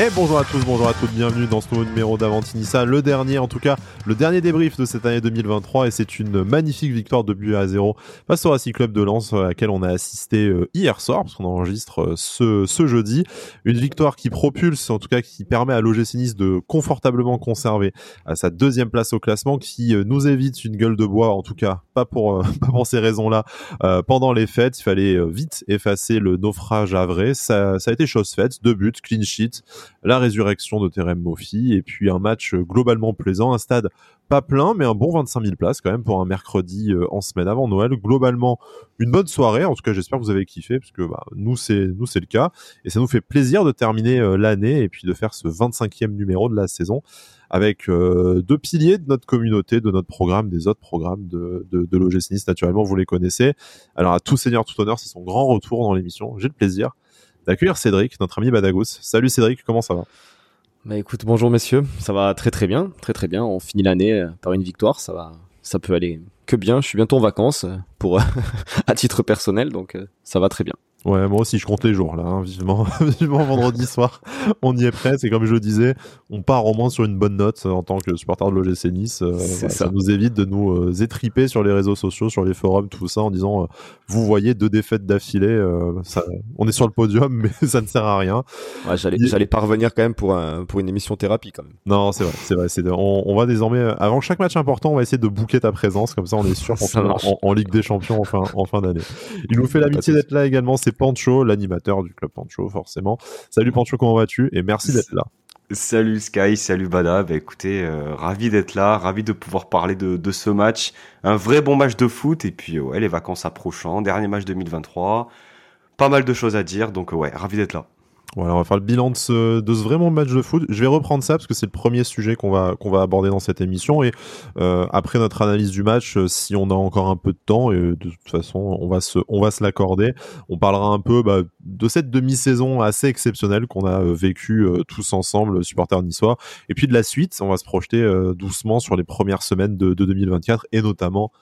Et bonjour à tous, bonjour à toutes, bienvenue dans ce nouveau numéro d'Avantinissa, le dernier en tout cas, le dernier débrief de cette année 2023 et c'est une magnifique victoire de but à zéro face au Racing Club de Lens à laquelle on a assisté euh, hier soir parce qu'on enregistre euh, ce, ce jeudi. Une victoire qui propulse, en tout cas qui permet à l'OGC Nice de confortablement conserver à sa deuxième place au classement qui euh, nous évite une gueule de bois, en tout cas pas pour, pas pour ces raisons-là. pendant les fêtes, il fallait vite effacer le naufrage à vrai. Ça, ça a été chose faite, deux buts, clean sheet la résurrection de Terem Moffi et puis un match euh, globalement plaisant, un stade pas plein mais un bon 25 000 places quand même pour un mercredi euh, en semaine avant Noël. Globalement une bonne soirée, en tout cas j'espère que vous avez kiffé parce que bah, nous c'est nous c'est le cas et ça nous fait plaisir de terminer euh, l'année et puis de faire ce 25e numéro de la saison avec deux piliers de notre communauté, de notre programme, des autres programmes de, de, de naturellement, vous les connaissez. Alors à tout seigneur, tout honneur, c'est son grand retour dans l'émission. J'ai le plaisir d'accueillir Cédric, notre ami Badagous. Salut Cédric, comment ça va? Bah écoute, bonjour messieurs, ça va très très bien, très très bien. On finit l'année euh, par une victoire, ça va, ça peut aller que bien. Je suis bientôt en vacances euh, pour à titre personnel, donc euh, ça va très bien. Ouais, moi aussi, je compte les jours, là, hein, vivement, vivement vendredi soir. On y est prêt. C'est comme je le disais, on part au moins sur une bonne note en tant que supporter de l'OGC Nice. Euh, ça. nous évite de nous euh, étriper sur les réseaux sociaux, sur les forums, tout ça, en disant, euh, vous voyez deux défaites d'affilée, ça, on est sur le podium, mais ça ne sert à rien. Ouais, j'allais, j'allais pas revenir quand même pour un, pour une émission thérapie, quand même. Non, c'est vrai, c'est vrai. C'est, on, on, va désormais, avant chaque match important, on va essayer de bouquer ta présence, comme ça, on est sûr qu'on en, en, Ligue des Champions en fin, en fin d'année. Il nous fait l'amitié d'être là également, c'est Pancho, l'animateur du club Pancho, forcément. Salut Pancho, comment vas-tu? Et merci d'être là. Salut Sky, salut Bada. Bah écoutez, euh, ravi d'être là, ravi de pouvoir parler de, de, ce match. Un vrai bon match de foot et puis ouais, les vacances approchant, dernier match 2023. Pas mal de choses à dire, donc ouais, ravi d'être là. Voilà, on va faire le bilan de ce, de ce vraiment match de foot. Je vais reprendre ça parce que c'est le premier sujet qu'on va, qu'on va aborder dans cette émission. Et euh, après notre analyse du match, euh, si on a encore un peu de temps, et de toute façon, on va se, on va se l'accorder. On parlera un peu bah, de cette demi-saison assez exceptionnelle qu'on a euh, vécue euh, tous ensemble, supporters niçois. Et puis de la suite, on va se projeter doucement sur les premières semaines de, de 2024 et notamment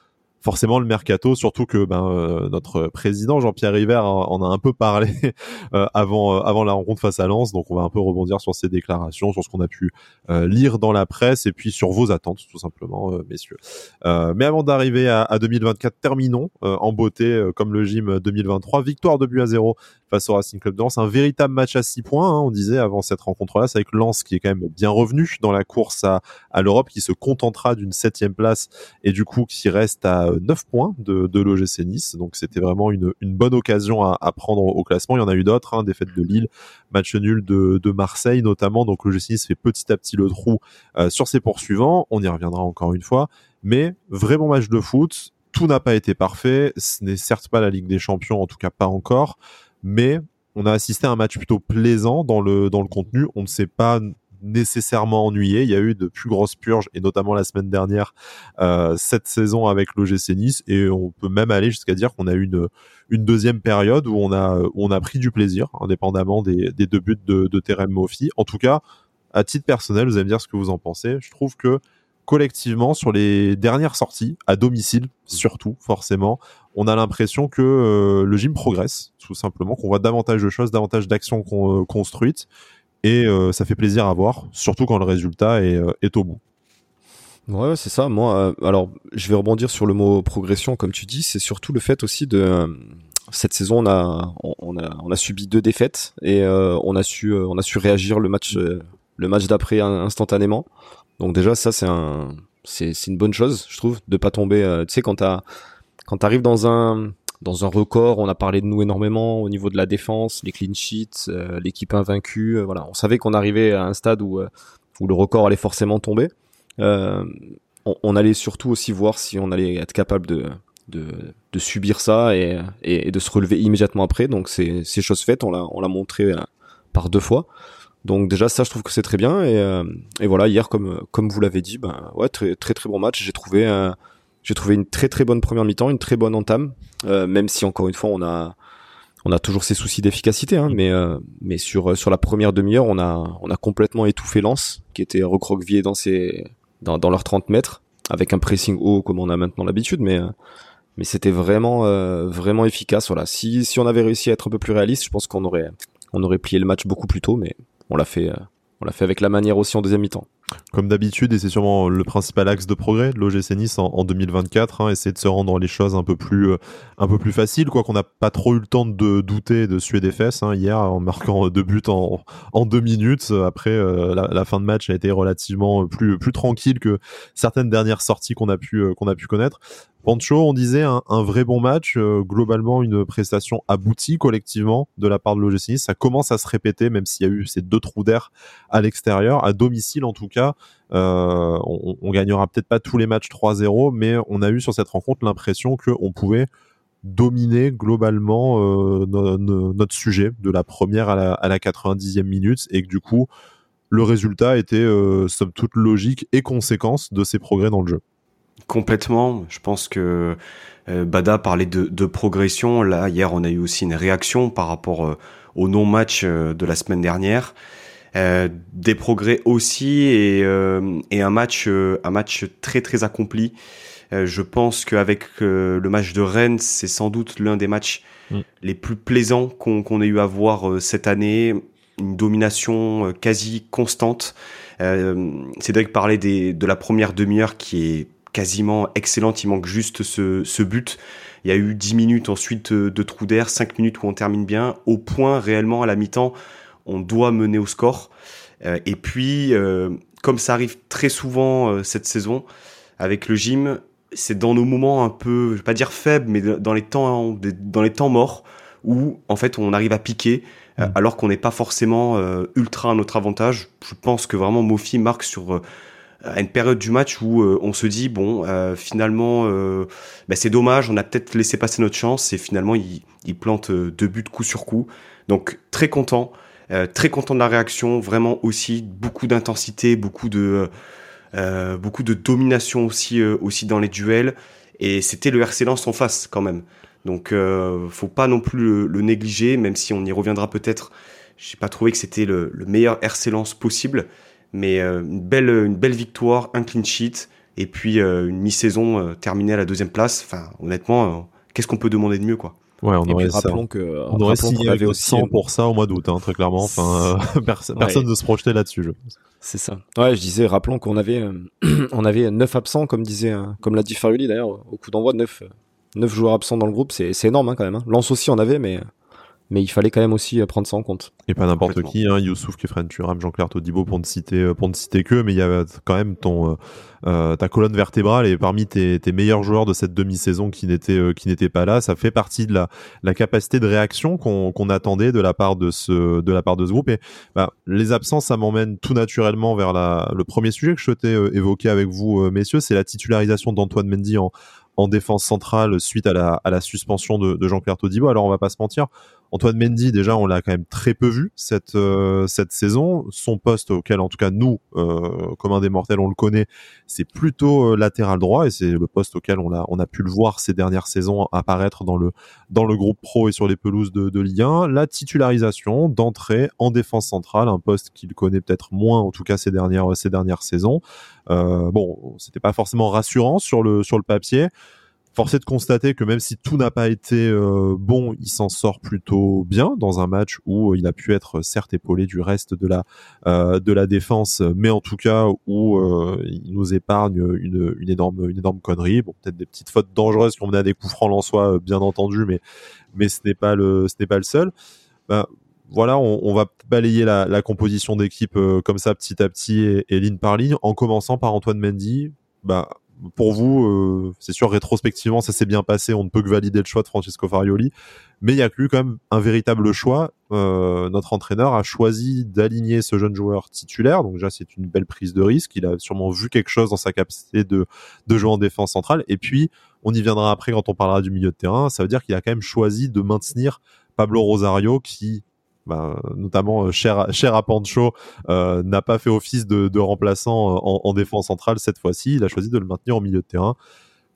forcément le mercato, surtout que ben, euh, notre président Jean-Pierre River en a un peu parlé euh, avant euh, avant la rencontre face à Lens, donc on va un peu rebondir sur ses déclarations, sur ce qu'on a pu lire dans la presse et puis sur vos attentes tout simplement, messieurs. mais avant d'arriver à, à, 2024, terminons en beauté comme le gym 2023, victoire de but à zéro face au Racing Club de Lens. Un véritable match à 6 points, hein, on disait avant cette rencontre-là. C'est avec Lens qui est quand même bien revenu dans la course à, à l'Europe, qui se contentera d'une septième place et du coup qui reste à 9 points de, de l'OGC Nice. Donc c'était vraiment une, bonne occasion à, prendre au classement. Il y en a eu d'autres, hein, défaite de Lille, match nul de, Marseille notamment. Donc l'OGC Nice fait petit à petit le trou euh, sur ses poursuivants. On y reviendra encore une fois. Mais vrai bon match de foot, tout n'a pas été parfait. Ce n'est certes pas la Ligue des Champions, en tout cas pas encore mais on a assisté à un match plutôt plaisant dans le, dans le contenu. On ne s'est pas nécessairement ennuyé. Il y a eu de plus grosses purges, et notamment la semaine dernière, euh, cette saison avec l'OGC Nice, et on peut même aller jusqu'à dire qu'on a eu une, deuxième période où on a, où on a pris du plaisir, indépendamment des, deux buts de, de Terem Moffi. En tout cas, à titre personnel, vous allez me dire ce que vous en pensez. Je trouve que collectivement sur les dernières sorties, à domicile surtout, forcément, on a l'impression que euh, le gym progresse, tout simplement, qu'on voit davantage de choses, davantage d'actions construites, et euh, ça fait plaisir à voir, surtout quand le résultat est, est au bout. Ouais, c'est ça. Moi, alors, je vais rebondir sur le mot progression, comme tu dis. C'est surtout le fait aussi de cette saison, on a, on a, on a subi deux défaites et on a su, on a su réagir le match, le match d'après instantanément. Donc déjà ça c'est un c'est une bonne chose je trouve de pas tomber euh, tu sais quand t'as quand t'arrives dans un dans un record, on a parlé de nous énormément au niveau de la défense, les clean sheets, euh, l'équipe invaincue, euh, voilà, on savait qu'on arrivait à un stade où où le record allait forcément tomber. On, allait surtout aussi voir si on allait être capable de de, subir ça et, et, de se relever immédiatement après. Donc c'est c'est chose faite, on l'a on l'a montré par deux fois. Donc déjà ça je trouve que c'est très bien et, euh, et voilà hier comme comme vous l'avez dit ben ouais très très très bon match j'ai trouvé euh, j'ai trouvé une très très bonne première mi-temps une très bonne entame euh, même si encore une fois on a on a toujours ces soucis d'efficacité hein, mais mais sur sur la première demi-heure on a on a complètement étouffé Lens qui était recroquevillé dans ses dans dans leurs 30 mètres avec un pressing haut comme on a maintenant l'habitude mais mais c'était vraiment vraiment efficace voilà si si on avait réussi à être un peu plus réaliste je pense qu'on aurait on aurait plié le match beaucoup plus tôt mais on l'a fait, on l'a fait avec la manière aussi en deuxième mi-temps. Comme d'habitude, et c'est sûrement le principal axe de progrès de l'OGC Nice en, 2024, hein, essayer de se rendre les choses un peu plus, euh, un peu plus faciles, quoi qu'on n'a pas trop eu le temps de douter de suer des fesses hein, hier en marquant deux buts en, deux minutes. Après, euh, la, fin de match a été relativement plus, tranquille que certaines dernières sorties qu'on a pu, euh, qu'on a pu connaître. Pancho, on disait un, vrai bon match, euh, globalement une prestation aboutie collectivement de la part de l'OGC Ça commence à se répéter, même s'il y a eu ces deux trous d'air à l'extérieur, à domicile en tout cas. Euh, on, gagnera peut-être pas tous les matchs 3-0, mais on a eu sur cette rencontre l'impression qu'on pouvait dominer globalement euh, notre sujet de la première à la, à la 90e minute et que du coup le résultat était somme toute logique et conséquence de ces progrès dans le jeu. Complètement. Je pense que euh, Bada parlait de, progression. Là, hier, on a eu aussi une réaction par rapport euh, au non-match euh, de la semaine dernière. des progrès aussi et, un match un match très très accompli. je pense qu'avec le match de Rennes, c'est sans doute l'un des matchs mm. les plus plaisants qu'on ait eu à voir cette année. Une domination quasi constante. Cédric parlait des, de la première demi-heure qui est quasiment excellente. Il manque juste ce, but. Il y a eu 10 minutes ensuite de, trou d'air, 5 minutes où on termine bien. Au point, réellement, à la mi-temps, on doit mener au score. Euh, et puis, euh, comme ça arrive très souvent euh, cette saison, avec le gym, c'est dans nos moments un peu, je vais pas dire faibles, mais dans les temps, dans les temps morts, où en fait on arrive à piquer, mm. alors qu'on n'est pas forcément ultra à notre avantage. Je pense que vraiment Mofi marque sur à une période du match où euh, on se dit bon euh, finalement euh, bah, c'est dommage on a peut-être laissé passer notre chance et finalement il, il plante deux buts coup sur coup. Donc très content très content de la réaction vraiment aussi beaucoup d'intensité beaucoup de beaucoup de domination aussi aussi dans les duels. Et c'était le RC Lens en face quand même. Donc faut pas non plus le, négliger même si on y reviendra peut-être. J'ai pas trouvé que c'était le, le meilleur RC Lens possible mais euh, une, belle, une belle victoire, un clean sheet, et puis euh, une mi-saison euh, terminée à la deuxième place. Enfin, honnêtement, qu'est-ce qu'on peut demander de mieux, quoi? Ouais, on aurait, rappelons que, on aurait signé avait aussi 100 pour ça au mois d'août, hein, très clairement. Enfin, personne ne se projetait là-dessus, je pense. C'est ça. Ouais, je disais, rappelons qu'on avait, on avait 9 absents, comme disait, comme l'a dit Farioli d'ailleurs, au coup d'envoi, 9, 9 joueurs absents dans le groupe, c'est énorme hein, quand même. Hein. Lance aussi en avait, mais mais il fallait quand même aussi euh, prendre ça en compte. Et pas n'importe qui, hein, Youssouf Kefren Turam, Jean-Claire Todibo pour ne citer euh, pour ne citer que, mais il y a quand même ton euh, ta colonne vertébrale et parmi tes, tes meilleurs joueurs de cette demi-saison qui n'étaient qui n'étaient pas là, ça fait partie de la la capacité de réaction qu'on qu'on attendait de la part de ce de la part de ce groupe et bah, les absences ça m'emmène tout naturellement vers la le premier sujet que je souhaitais évoquer avec vous messieurs, c'est la titularisation d'Antoine Mendy en en défense centrale suite à la, à la suspension de, de Jean-Claire Todibo. Alors on va pas se mentir, Antoine Mendy, déjà, on l'a quand même très peu vu cette euh, cette saison. Son poste auquel, en tout cas, nous, euh, comme un des mortels, on le connaît, c'est plutôt euh, latéral droit et c'est le poste auquel on a on a pu le voir ces dernières saisons apparaître dans le dans le groupe pro et sur les pelouses de, de Ligue 1. La titularisation d'entrée en défense centrale, un poste qu'il connaît peut-être moins, en tout cas ces dernières ces dernières saisons. Euh, bon, c'était pas forcément rassurant sur le sur le papier. Forcé de constater que même si tout n'a pas été euh, bon, il s'en sort plutôt bien dans un match où il a pu être certes épaulé du reste de la euh, de la défense, mais en tout cas où euh, il nous épargne une, une énorme une énorme connerie. Bon, peut-être des petites fautes dangereuses qui ont mené à des coups francs en soi, bien entendu, mais mais ce n'est pas le ce n'est pas le seul. Ben, voilà, on, va balayer la, composition d'équipe comme ça petit à petit et, et, ligne par ligne, en commençant par Antoine Mendy. Bah, pour vous, euh, c'est sûr, rétrospectivement, ça s'est bien passé. On ne peut que valider le choix de Francesco Farioli. Mais il y a eu quand même un véritable choix. Euh, notre entraîneur a choisi d'aligner ce jeune joueur titulaire. Donc déjà, c'est une belle prise de risque. Il a sûrement vu quelque chose dans sa capacité de, de jouer en défense centrale. Et puis, on y viendra après quand on parlera du milieu de terrain. Ça veut dire qu'il a quand même choisi de maintenir Pablo Rosario, qui bah, notamment euh, cher, cher Pancho, euh, n'a pas fait office de, remplaçant euh, en, en, défense centrale cette fois-ci. Il a choisi de le maintenir au milieu de terrain.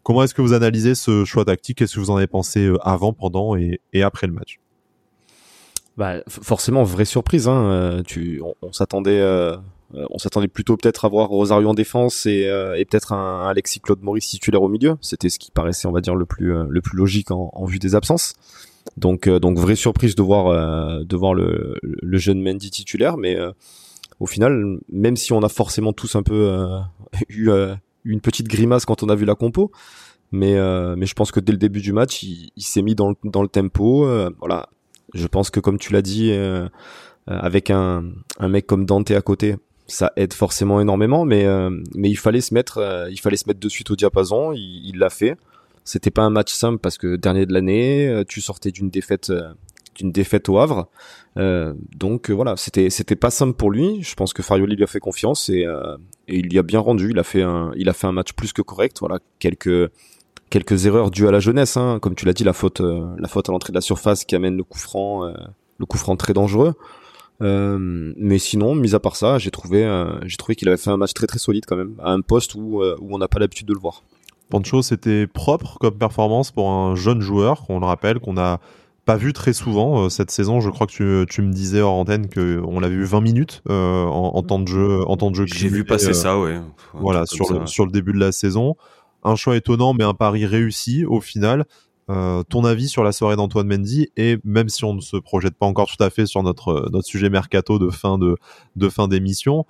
Comment est-ce que vous analysez ce choix tactique? Qu'est-ce que vous en avez pensé avant, pendant et, après le match? Bah, forcément, vraie surprise. Hein. On, s'attendait, plutôt peut-être à voir Rosario en défense et, peut-être un, Alexis Claude Maurice titulaire au milieu. C'était ce qui paraissait, on va dire, le plus, le plus logique en, en vue des absences. Donc, donc vraie surprise de voir, de voir le, le jeune Mendy titulaire, mais au final, même si on a forcément tous un peu eu une petite grimace quand on a vu la compo, mais mais je pense que dès le début du match, il, il s'est mis dans le, dans le tempo. voilà, je pense que comme tu l'as dit, avec un, un mec comme Dante à côté, ça aide forcément énormément, mais euh, mais il fallait se mettre, euh, il fallait se mettre de suite au diapason. Il l'a fait. C'était pas un match simple parce que dernier de l'année, euh, tu sortais d'une défaite, d'une défaite au Havre. donc voilà, c'était c'était pas simple pour lui. Je pense que Farioli lui a fait confiance et, il y a bien rendu. Il a fait un, il a fait un match plus que correct. Voilà, quelques quelques erreurs dues à la jeunesse, hein. comme tu l'as dit, la faute, la faute à l'entrée de la surface qui amène le coup franc, le coup franc très dangereux. Euh, mais sinon, mis à part ça, j'ai trouvé, euh, j'ai trouvé qu'il avait fait un match très très solide quand même, à un poste où, euh, où on n'a pas l'habitude de le voir. Pancho, c'était propre comme performance pour un jeune joueur, qu'on le rappelle, qu'on n'a pas vu très souvent cette saison. Je crois que tu, tu me disais hors antenne qu'on l'avait vu 20 minutes en, temps de jeu. En temps de jeu J'ai vu passer ça, ouais. voilà, sur le, sur le début de la saison. Un choix étonnant, mais un pari réussi au final. Euh, ton avis sur la soirée d'Antoine Mendy et même si on ne se projette pas encore tout à fait sur notre euh, notre sujet mercato de fin de de fin d'émission,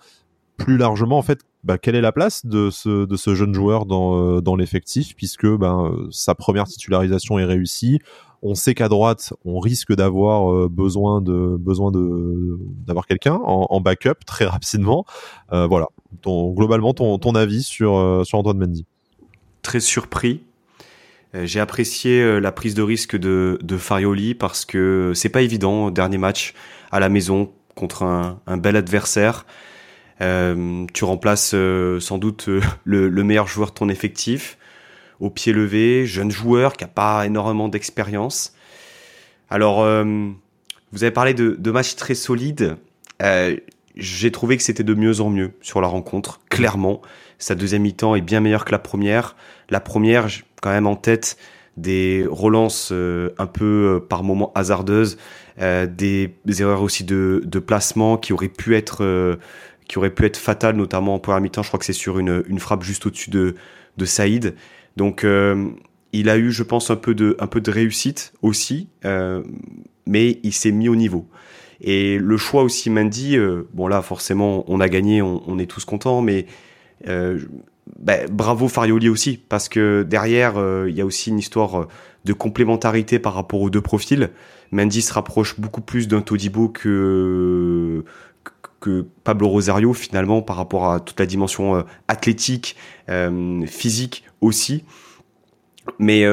plus largement en fait, bah, quelle est la place de ce de ce jeune joueur dans euh, dans l'effectif puisque bah, sa première titularisation est réussie. On sait qu'à droite, on risque d'avoir besoin de besoin de d'avoir quelqu'un en, backup très rapidement. voilà. Globalement, ton, ton avis sur sur Antoine Mendy? Très surpris euh, j'ai apprécié euh, la prise de risque de, de Farioli parce que c'est pas évident dernier match à la maison contre un, un bel adversaire. Euh, tu remplaces euh, sans doute le, le, meilleur joueur de ton effectif au pied levé, jeune joueur qui a pas énormément d'expérience. Alors, vous avez parlé de, matchs très solides. J'ai trouvé que c'était de mieux en mieux sur la rencontre, clairement. Sa deuxième mi-temps est bien meilleure que la première. La première, quand même en tête des relances euh, un peu euh, par moments hasardeuses, euh, des, erreurs aussi de, placement qui auraient pu être qui auraient pu être fatales, notamment en première mi-temps. Je crois que c'est sur une, une frappe juste au-dessus de, de Saïd. Donc il a eu, je pense, un peu de, un peu de réussite aussi, mais il s'est mis au niveau. Et le choix aussi, Mandy, bon là forcément on a gagné, on, est tous contents, mais bah, bravo Farioli aussi, parce que derrière, euh, il y a aussi une histoire euh, de complémentarité par rapport aux deux profils. Mendy se rapproche beaucoup plus d'un Todibo que, que Pablo Rosario finalement par rapport à toute la dimension euh, athlétique, physique aussi. Mais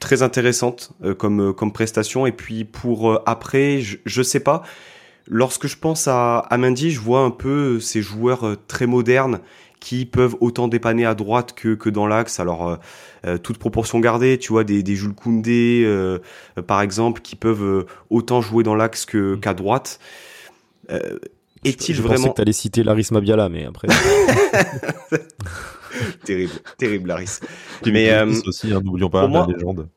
très intéressante comme, comme prestation. Et puis pour après, je, je sais pas. Lorsque je pense à, à Mendy, je vois un peu ces joueurs très modernes qui peuvent autant dépanner à droite que, que dans l'axe. Alors, euh, euh, toute proportion gardée, tu vois, des, des Jules Koundé, euh, par exemple, qui peuvent autant jouer dans l'axe que, mm. qu'à droite. Est-il je, je vraiment. Pensais que allais citer Laris Mabiala, mais après. terrible, terrible, Laris. Mais aussi, hein, n'oublions pas la légende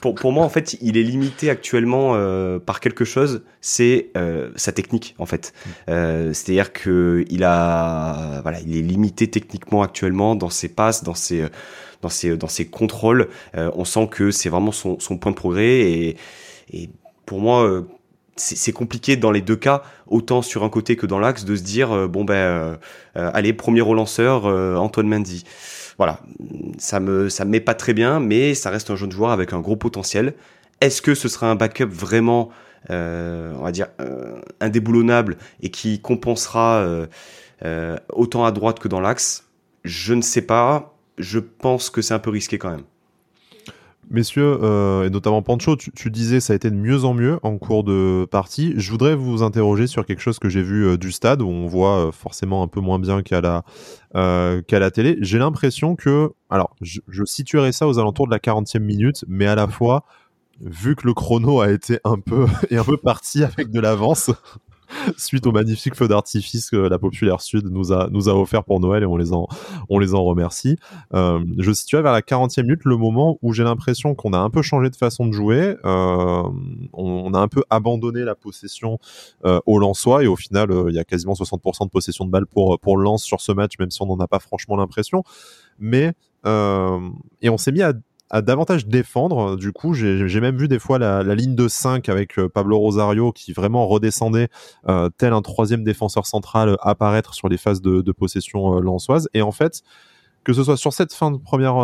pour, pour moi, en fait, il est limité actuellement euh, par quelque chose, c'est euh, sa technique, en fait. Euh, C'est-à-dire que il a, voilà, il est limité techniquement actuellement dans ses passes, dans ses, dans ses, dans ses contrôles. Euh, on sent que c'est vraiment son, son point de progrès et, et pour moi, euh, c'est compliqué dans les deux cas, autant sur un côté que dans l'axe, de se dire bon ben, allez, premier relanceur, Antoine Mendy voilà, ça me ça me met pas très bien, mais ça reste un jeune joueur avec un gros potentiel. Est-ce que ce sera un backup vraiment, euh, on va dire, euh, indéboulonnable et qui compensera euh, euh, autant à droite que dans l'axe? Je ne sais pas. Je pense que c'est un peu risqué quand même. Messieurs, euh, et notamment Pancho, tu, disais ça a été de mieux en mieux en cours de partie. Je voudrais vous interroger sur quelque chose que j'ai vu euh, du stade où on voit euh, forcément un peu moins bien qu'à la télé. J'ai l'impression que, alors, je, situerais ça aux alentours de la 40e minute, mais à la fois, vu que le chrono a été un peu et un peu parti avec de l'avance, suite au magnifique feu d'artifice que la Populaire Sud nous a, nous a offert pour Noël et on les en, on les en remercie. Euh, je situais vers la 40e minute le moment où j'ai l'impression qu'on a un peu changé de façon de jouer. Euh, on, a un peu abandonné la possession euh, au Lensois et au final, euh, il y a quasiment 60% de possession de balle pour, pour Lens sur ce match, même si on n'en a pas franchement l'impression. Mais, euh, et on s'est mis à à davantage défendre. Du coup, j'ai même vu des fois la, ligne de 5 avec euh, Pablo Rosario qui vraiment redescendait euh, tel un troisième défenseur central apparaître sur les phases de, possession lançoise. Et en fait, que ce soit sur cette fin de première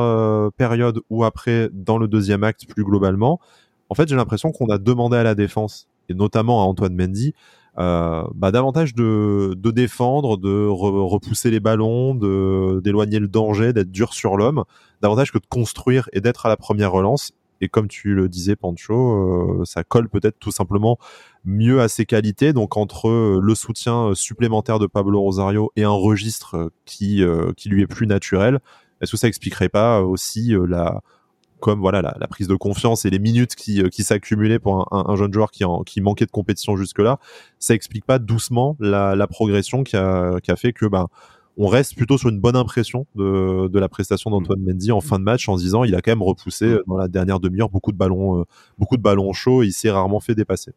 période ou après dans le deuxième acte plus globalement, en fait, j'ai l'impression qu'on a demandé à la défense et notamment à Antoine Mendy euh, bah, davantage de, de, défendre, de repousser les ballons, d'éloigner le danger, d'être dur sur l'homme, davantage que de construire et d'être à la première relance. Et comme tu le disais, Pancho, euh, ça colle peut-être tout simplement mieux à ses qualités. Donc entre le soutien supplémentaire de Pablo Rosario et un registre qui, euh, qui lui est plus naturel, est-ce que ça expliquerait pas aussi la comme voilà la, prise de confiance et les minutes qui, euh, qui s'accumulaient pour un, jeune joueur qui, qui manquait de compétition jusque-là, ça explique pas doucement la, progression qui a, qui a fait que ben on reste plutôt sur une bonne impression de, de la prestation d'Antoine mm. Mendy en fin de match en se disant il a quand même repoussé mm. euh, dans la dernière demi-heure beaucoup de ballons euh, beaucoup de ballons chauds et il s'est rarement fait dépasser.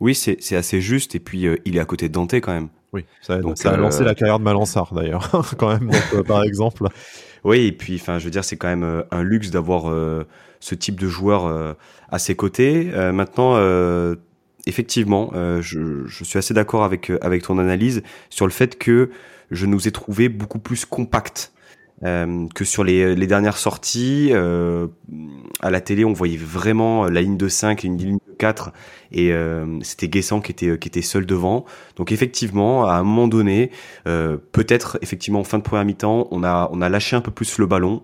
Oui, c'est assez juste et puis il est à côté de Dante quand même. Oui, ça, ça a lancé la carrière de Malansar d'ailleurs quand même par exemple. Oui, et puis, enfin, je veux dire, c'est quand même euh, un luxe d'avoir euh, ce type de joueur euh, à ses côtés. maintenant, effectivement, je, je, suis assez d'accord avec avec ton analyse sur le fait que je nous ai trouvé beaucoup plus compacts euh, que sur les, dernières sorties. Euh, à la télé, on voyait vraiment la ligne de 5 et une ligne de 4 et euh, c'était Guessant qui était, qui était seul devant. Donc effectivement, à un moment donné, peut-être effectivement en fin de première mi-temps, on a, on a lâché un peu plus le ballon.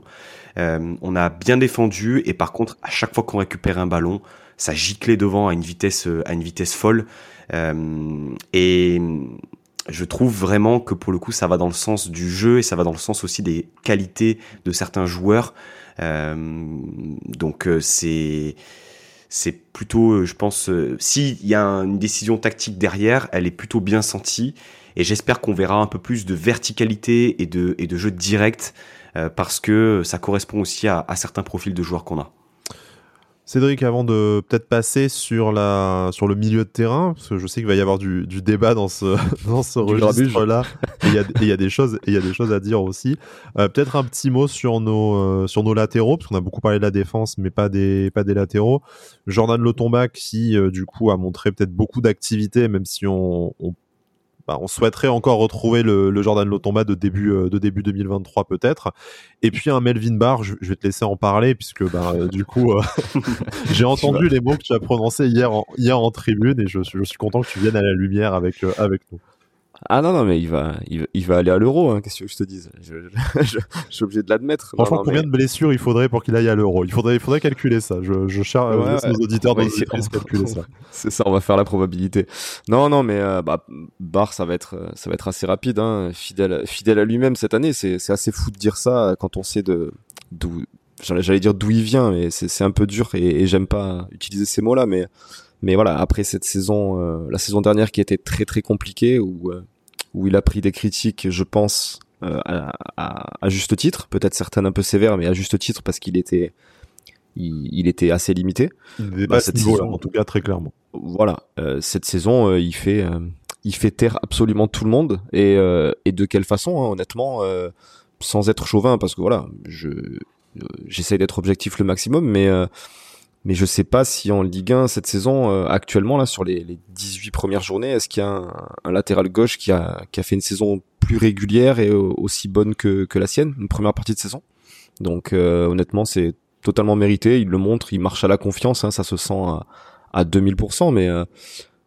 On a bien défendu et par contre, à chaque fois qu'on récupère un ballon, ça giclait devant à une vitesse, à une vitesse folle. et je trouve vraiment que pour le coup ça va dans le sens du jeu et ça va dans le sens aussi des qualités de certains joueurs. Euh, donc euh, c'est plutôt, euh, je pense, s'il y a une décision tactique derrière, elle est plutôt bien sentie et j'espère qu'on verra un peu plus de verticalité et de jeu direct parce que ça correspond aussi à certains profils de joueurs qu'on a. Cédric, avant de peut-être passer sur, la, sur le milieu de terrain, parce que je sais qu'il va y avoir du, du débat dans ce, dans ce registre-là, et il y, y, a des choses, il y a des choses à dire aussi. Euh, peut-être un petit mot sur nos, euh, sur nos latéraux, parce qu'on a beaucoup parlé de la défense, mais pas des, pas des latéraux. Jordan Lotomba, qui euh, du coup a montré peut-être beaucoup d'activité, même si on, on bah, on souhaiterait encore retrouver le, le Jordan Lotomba de début euh, de début 2023 peut-être. Et puis un Melvin Barr, je, vais te laisser en parler puisque bah, euh, du coup euh, j'ai entendu les mots que tu as prononcés hier en, hier en tribune et je, je suis content que tu viennes à la lumière avec avec nous. Ah non, non, mais il va, il va, aller à l'euro, hein, qu'est-ce que je te dise? Je, je, suis obligé de l'admettre. Franchement, combien de blessures il faudrait pour qu'il aille à l'euro? Il faudrait, il faudrait calculer ça. Je, je cherche ouais, nos auditeurs de calculer ça. C'est ça, on va faire la probabilité. Non, non, mais euh, bah, Bar, ça va être, ça va être assez rapide, hein, fidèle, fidèle à lui-même cette année. C'est, c'est assez fou de dire ça quand on sait de d'où, j'allais dire d'où il vient, mais c'est, c'est un peu dur et, et j'aime pas utiliser ces mots-là, mais mais voilà, après cette saison, euh, la saison dernière qui était très très compliquée, où euh, où il a pris des critiques, je pense, euh, à, à, à, juste titre, peut-être certaines un peu sévères, mais à juste titre parce qu'il était, il, il, était assez limité. Il bah, cette saison, en tout cas très clairement. Voilà, euh, cette saison, euh, il fait, euh, il fait taire absolument tout le monde et, et de quelle façon, hein, honnêtement, sans être chauvin, parce que voilà, je j'essaye d'être objectif le maximum, mais mais je sais pas si en Ligue 1 cette saison euh, actuellement là sur les, les 18 premières journées, est-ce qu'il y a un, latéral gauche qui a qui a fait une saison plus régulière et aussi bonne que que la sienne, une première partie de saison? Donc euh, honnêtement, c'est totalement mérité, il le montre, il marche à la confiance, hein, ça se sent à, à 2000% mais euh,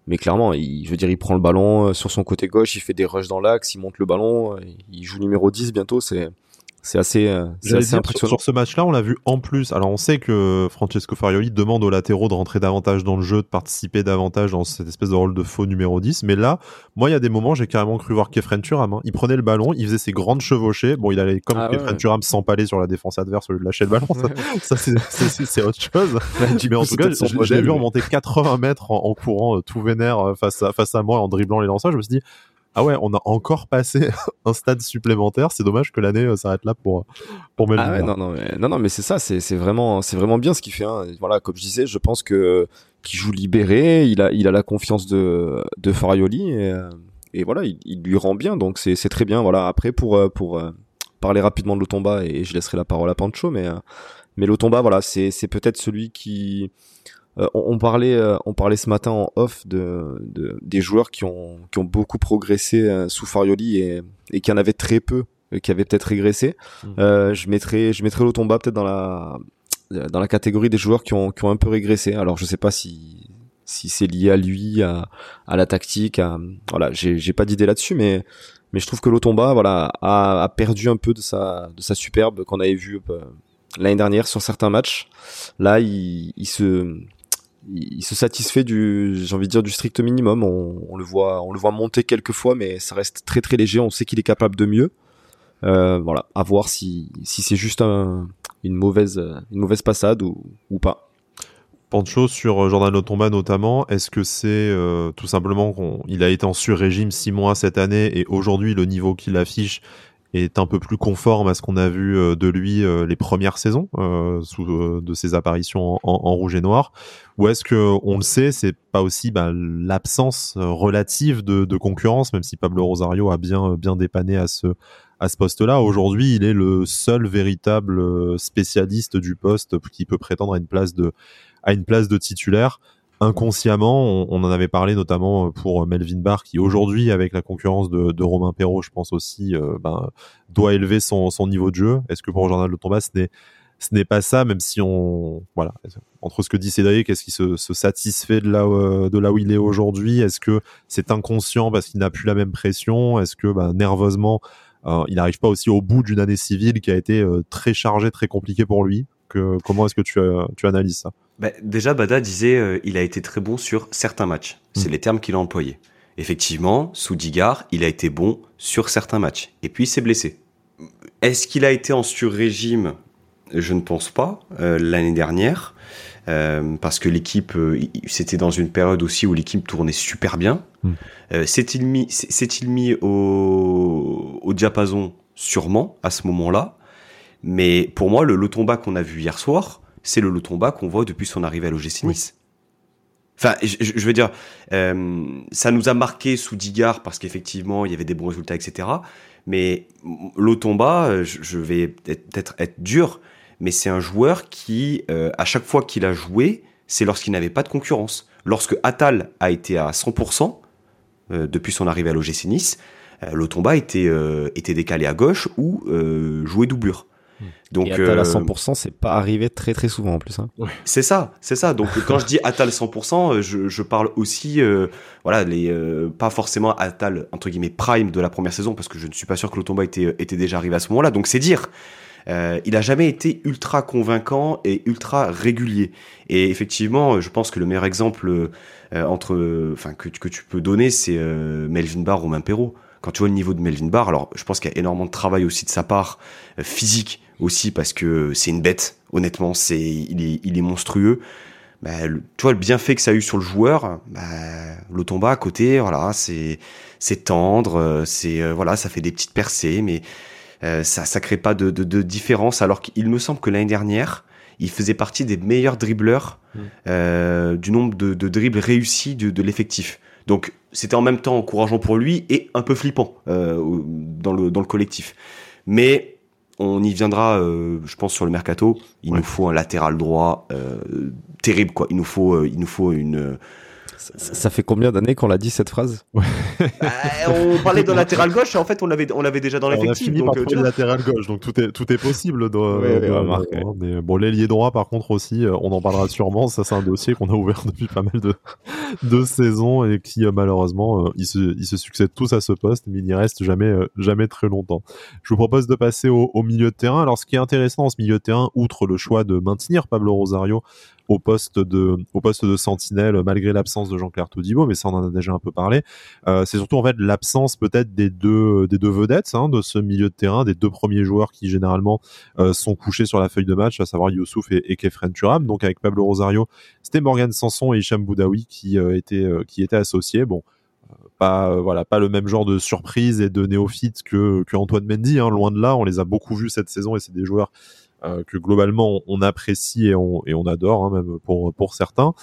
mais clairement, il, je veux dire, il prend le ballon sur son côté gauche, il fait des rushs dans l'axe, il monte le ballon, il joue numéro 10 bientôt, c'est c'est assez, euh, assez impressionnant. Sur, ce match-là, on l'a vu en plus. Alors, on sait que Francesco Farioli demande aux latéraux de rentrer davantage dans le jeu, de participer davantage dans cette espèce de rôle de faux numéro 10. Mais là, moi, il y a des moments, j'ai carrément cru voir Kefren Turam. Hein. Il prenait le ballon, il faisait ses grandes chevauchées. Bon, il allait comme ah, Kefren Turam s'empaler sur la défense adverse au lieu de lâcher le ballon. Ça, c'est autre chose. mais en tout cas, j'ai vu remonter 80 mètres en, courant euh, tout vénère euh, face à, face à moi en dribblant les lanceurs. Je me suis dit, ah ouais, on a encore passé un stade supplémentaire. C'est dommage que l'année euh, s'arrête là pour pour Ah ouais, non non mais, non non mais c'est ça, c'est c'est vraiment c'est vraiment bien ce qu'il fait. Hein. Voilà, comme je disais, je pense que qu'il joue libéré, il a il a la confiance de de Farioli et, euh, et voilà, il, il, lui rend bien. Donc c'est c'est très bien. Voilà. Après pour euh, pour parler rapidement de Lotomba et je laisserai la parole à Pancho, mais mais Lotomba, voilà, c'est c'est peut-être celui qui euh, on, parlait, euh, on parlait ce matin en off de, de des joueurs qui ont, qui ont beaucoup progressé euh, sous Farioli et, et qui en avaient très peu, qui avaient peut-être régressé. Mmh. je mettrais, je mettrais Lotomba peut-être dans la dans la catégorie des joueurs qui ont, qui ont un peu régressé. Alors je sais pas si si c'est lié à lui, à, à la tactique, à, voilà, j'ai, j'ai pas d'idée là-dessus, mais mais je trouve que Lotomba, voilà, a, a perdu un peu de sa de sa superbe qu'on avait vu l'année dernière sur certains matchs. Là, il, il se il se satisfait du, j'ai envie de dire du strict minimum. On, le voit, on le voit monter quelques fois, mais ça reste très très léger. On sait qu'il est capable de mieux. Euh, voilà, à voir si si c'est juste une mauvaise une mauvaise passade ou, ou pas. Pancho sur euh, Jordan Lotomba notamment, est-ce que c'est euh, tout simplement qu'il a été en sur-régime six mois cette année et aujourd'hui le niveau qu'il affiche est un peu plus conforme à ce qu'on a vu euh, de lui euh, les premières saisons euh, sous, de ses apparitions en, rouge et noir. Ou est-ce que on le sait c'est pas aussi bah, l'absence relative de, concurrence même si Pablo Rosario a bien bien dépanné à ce à ce poste-là. Aujourd'hui il est le seul véritable spécialiste du poste qui peut prétendre à une place de titulaire inconsciemment, on, en avait parlé notamment euh, pour Melvin Barr, qui aujourd'hui, avec la concurrence de, Romain Perrault, je pense aussi, euh, ben, doit élever son, niveau de jeu. Est-ce que pour Le Tomba, ce n'est ce n'est pas ça, même si on, voilà, entre ce que dit Cédric, est-ce qu'il se, satisfait de là, euh, de là où il est aujourd'hui Est-ce que c'est inconscient parce qu'il n'a plus la même pression? Est-ce que, ben, nerveusement, il n'arrive pas aussi au bout d'une année civile qui a été très chargée, très compliquée pour lui? Que, Comment est-ce que tu, tu analyses ça? Bah, déjà, Bada disait euh, il a été très bon sur certains matchs. C'est mm. les termes qu'il a employés. Effectivement, sous Digard, il a été bon sur certains matchs. Et puis, il s'est blessé. Est-ce qu'il a été en sur-régime? Je ne pense pas. Euh, l'année dernière, euh, parce que l'équipe, c'était dans une période aussi où l'équipe tournait super bien. Mm. s'est-il mis, mis au, au diapason? Sûrement, à ce moment-là. Mais pour moi, le Lotomba qu'on a vu hier soir, c'est le Lotomba qu'on voit depuis son arrivée à l'OGC Nice. Enfin, je, veux dire, euh, ça nous a marqué sous Digard parce qu'effectivement, il y avait des bons résultats, etc. Mais Lotomba, euh, je, vais peut-être être dur, mais c'est un joueur qui, euh, à chaque fois qu'il a joué, c'est lorsqu'il n'avait pas de concurrence. Lorsque Atal a été à 100% depuis son arrivée à l'OGC Nice, Lotomba était, était décalé à gauche ou jouait doublure. Donc, et Atal à 100%, euh, c'est pas arrivé très très souvent en plus. Hein. C'est ça, c'est ça. Donc quand je dis Atal 100%, euh, je, je parle aussi, euh, voilà, les, pas forcément Atal entre guillemets prime de la première saison, parce que je ne suis pas sûr que l'Otomba était, était déjà arrivé à ce moment-là. Donc c'est dire. il a jamais été ultra convaincant et ultra régulier. Et effectivement, je pense que le meilleur exemple entre, enfin que, que tu peux donner, c'est Melvin Barr, Romain Perrault quand tu vois le niveau de Melvin Barr, alors je pense qu'il y a énormément de travail aussi de sa part, physique, aussi parce que c'est une bête. Honnêtement, c'est il est, il est monstrueux. Bah, tu vois le bienfait que ça a eu sur le joueur. Bah, L'Otomba à côté, voilà, c'est c'est tendre, c'est euh, voilà, ça fait des petites percées, mais euh, ça ça crée pas de, de, de différence. Alors qu'il me semble que l'année dernière, il faisait partie des meilleurs dribbleurs mmh. euh, du nombre de, de dribbles réussis de, de l'effectif. Donc c'était en même temps encourageant pour lui et un peu flippant euh, dans le dans le collectif. Mais on y viendra, euh, je pense, sur le mercato. Il nous faut un latéral droit euh, terrible, quoi. Il nous faut, euh, il nous faut une. Ça, fait combien d'années qu'on l'a dit cette phrase? On parlait de latéral gauche et en fait on l'avait, on l'avait déjà dans l'effectif. On a fini latéral gauche, donc tout est, tout est possible. De, bon, l'ailier droit, par contre aussi, on en parlera sûrement. Ça, c'est un dossier qu'on a ouvert depuis pas mal de, de saisons et qui malheureusement, ils se, ils se succèdent tous à ce poste, mais il n'y reste jamais, jamais très longtemps. Je vous propose de passer au, au milieu de terrain. Alors, ce qui est intéressant dans ce milieu de terrain, outre le choix de maintenir Pablo Rosario au poste de au poste de sentinelle malgré l'absence de Jean-Claire Todibo, mais ça on en a déjà un peu parlé. Euh, c'est surtout en fait l'absence peut-être des deux des deux vedettes hein, de ce milieu de terrain, des deux premiers joueurs qui généralement euh, sont couchés sur la feuille de match, à savoir Youssouf et, et Kefren Turam. Donc avec Pablo Rosario, c'était Morgan Sanson et Hicham Boudaoui qui euh, étaient qui étaient associés. Bon pas voilà pas le même genre de surprise et de néophyte que, que Antoine Mendy hein, loin de là on les a beaucoup vus cette saison et c'est des joueurs que globalement on, apprécie et on, adore, hein, même pour, pour certains.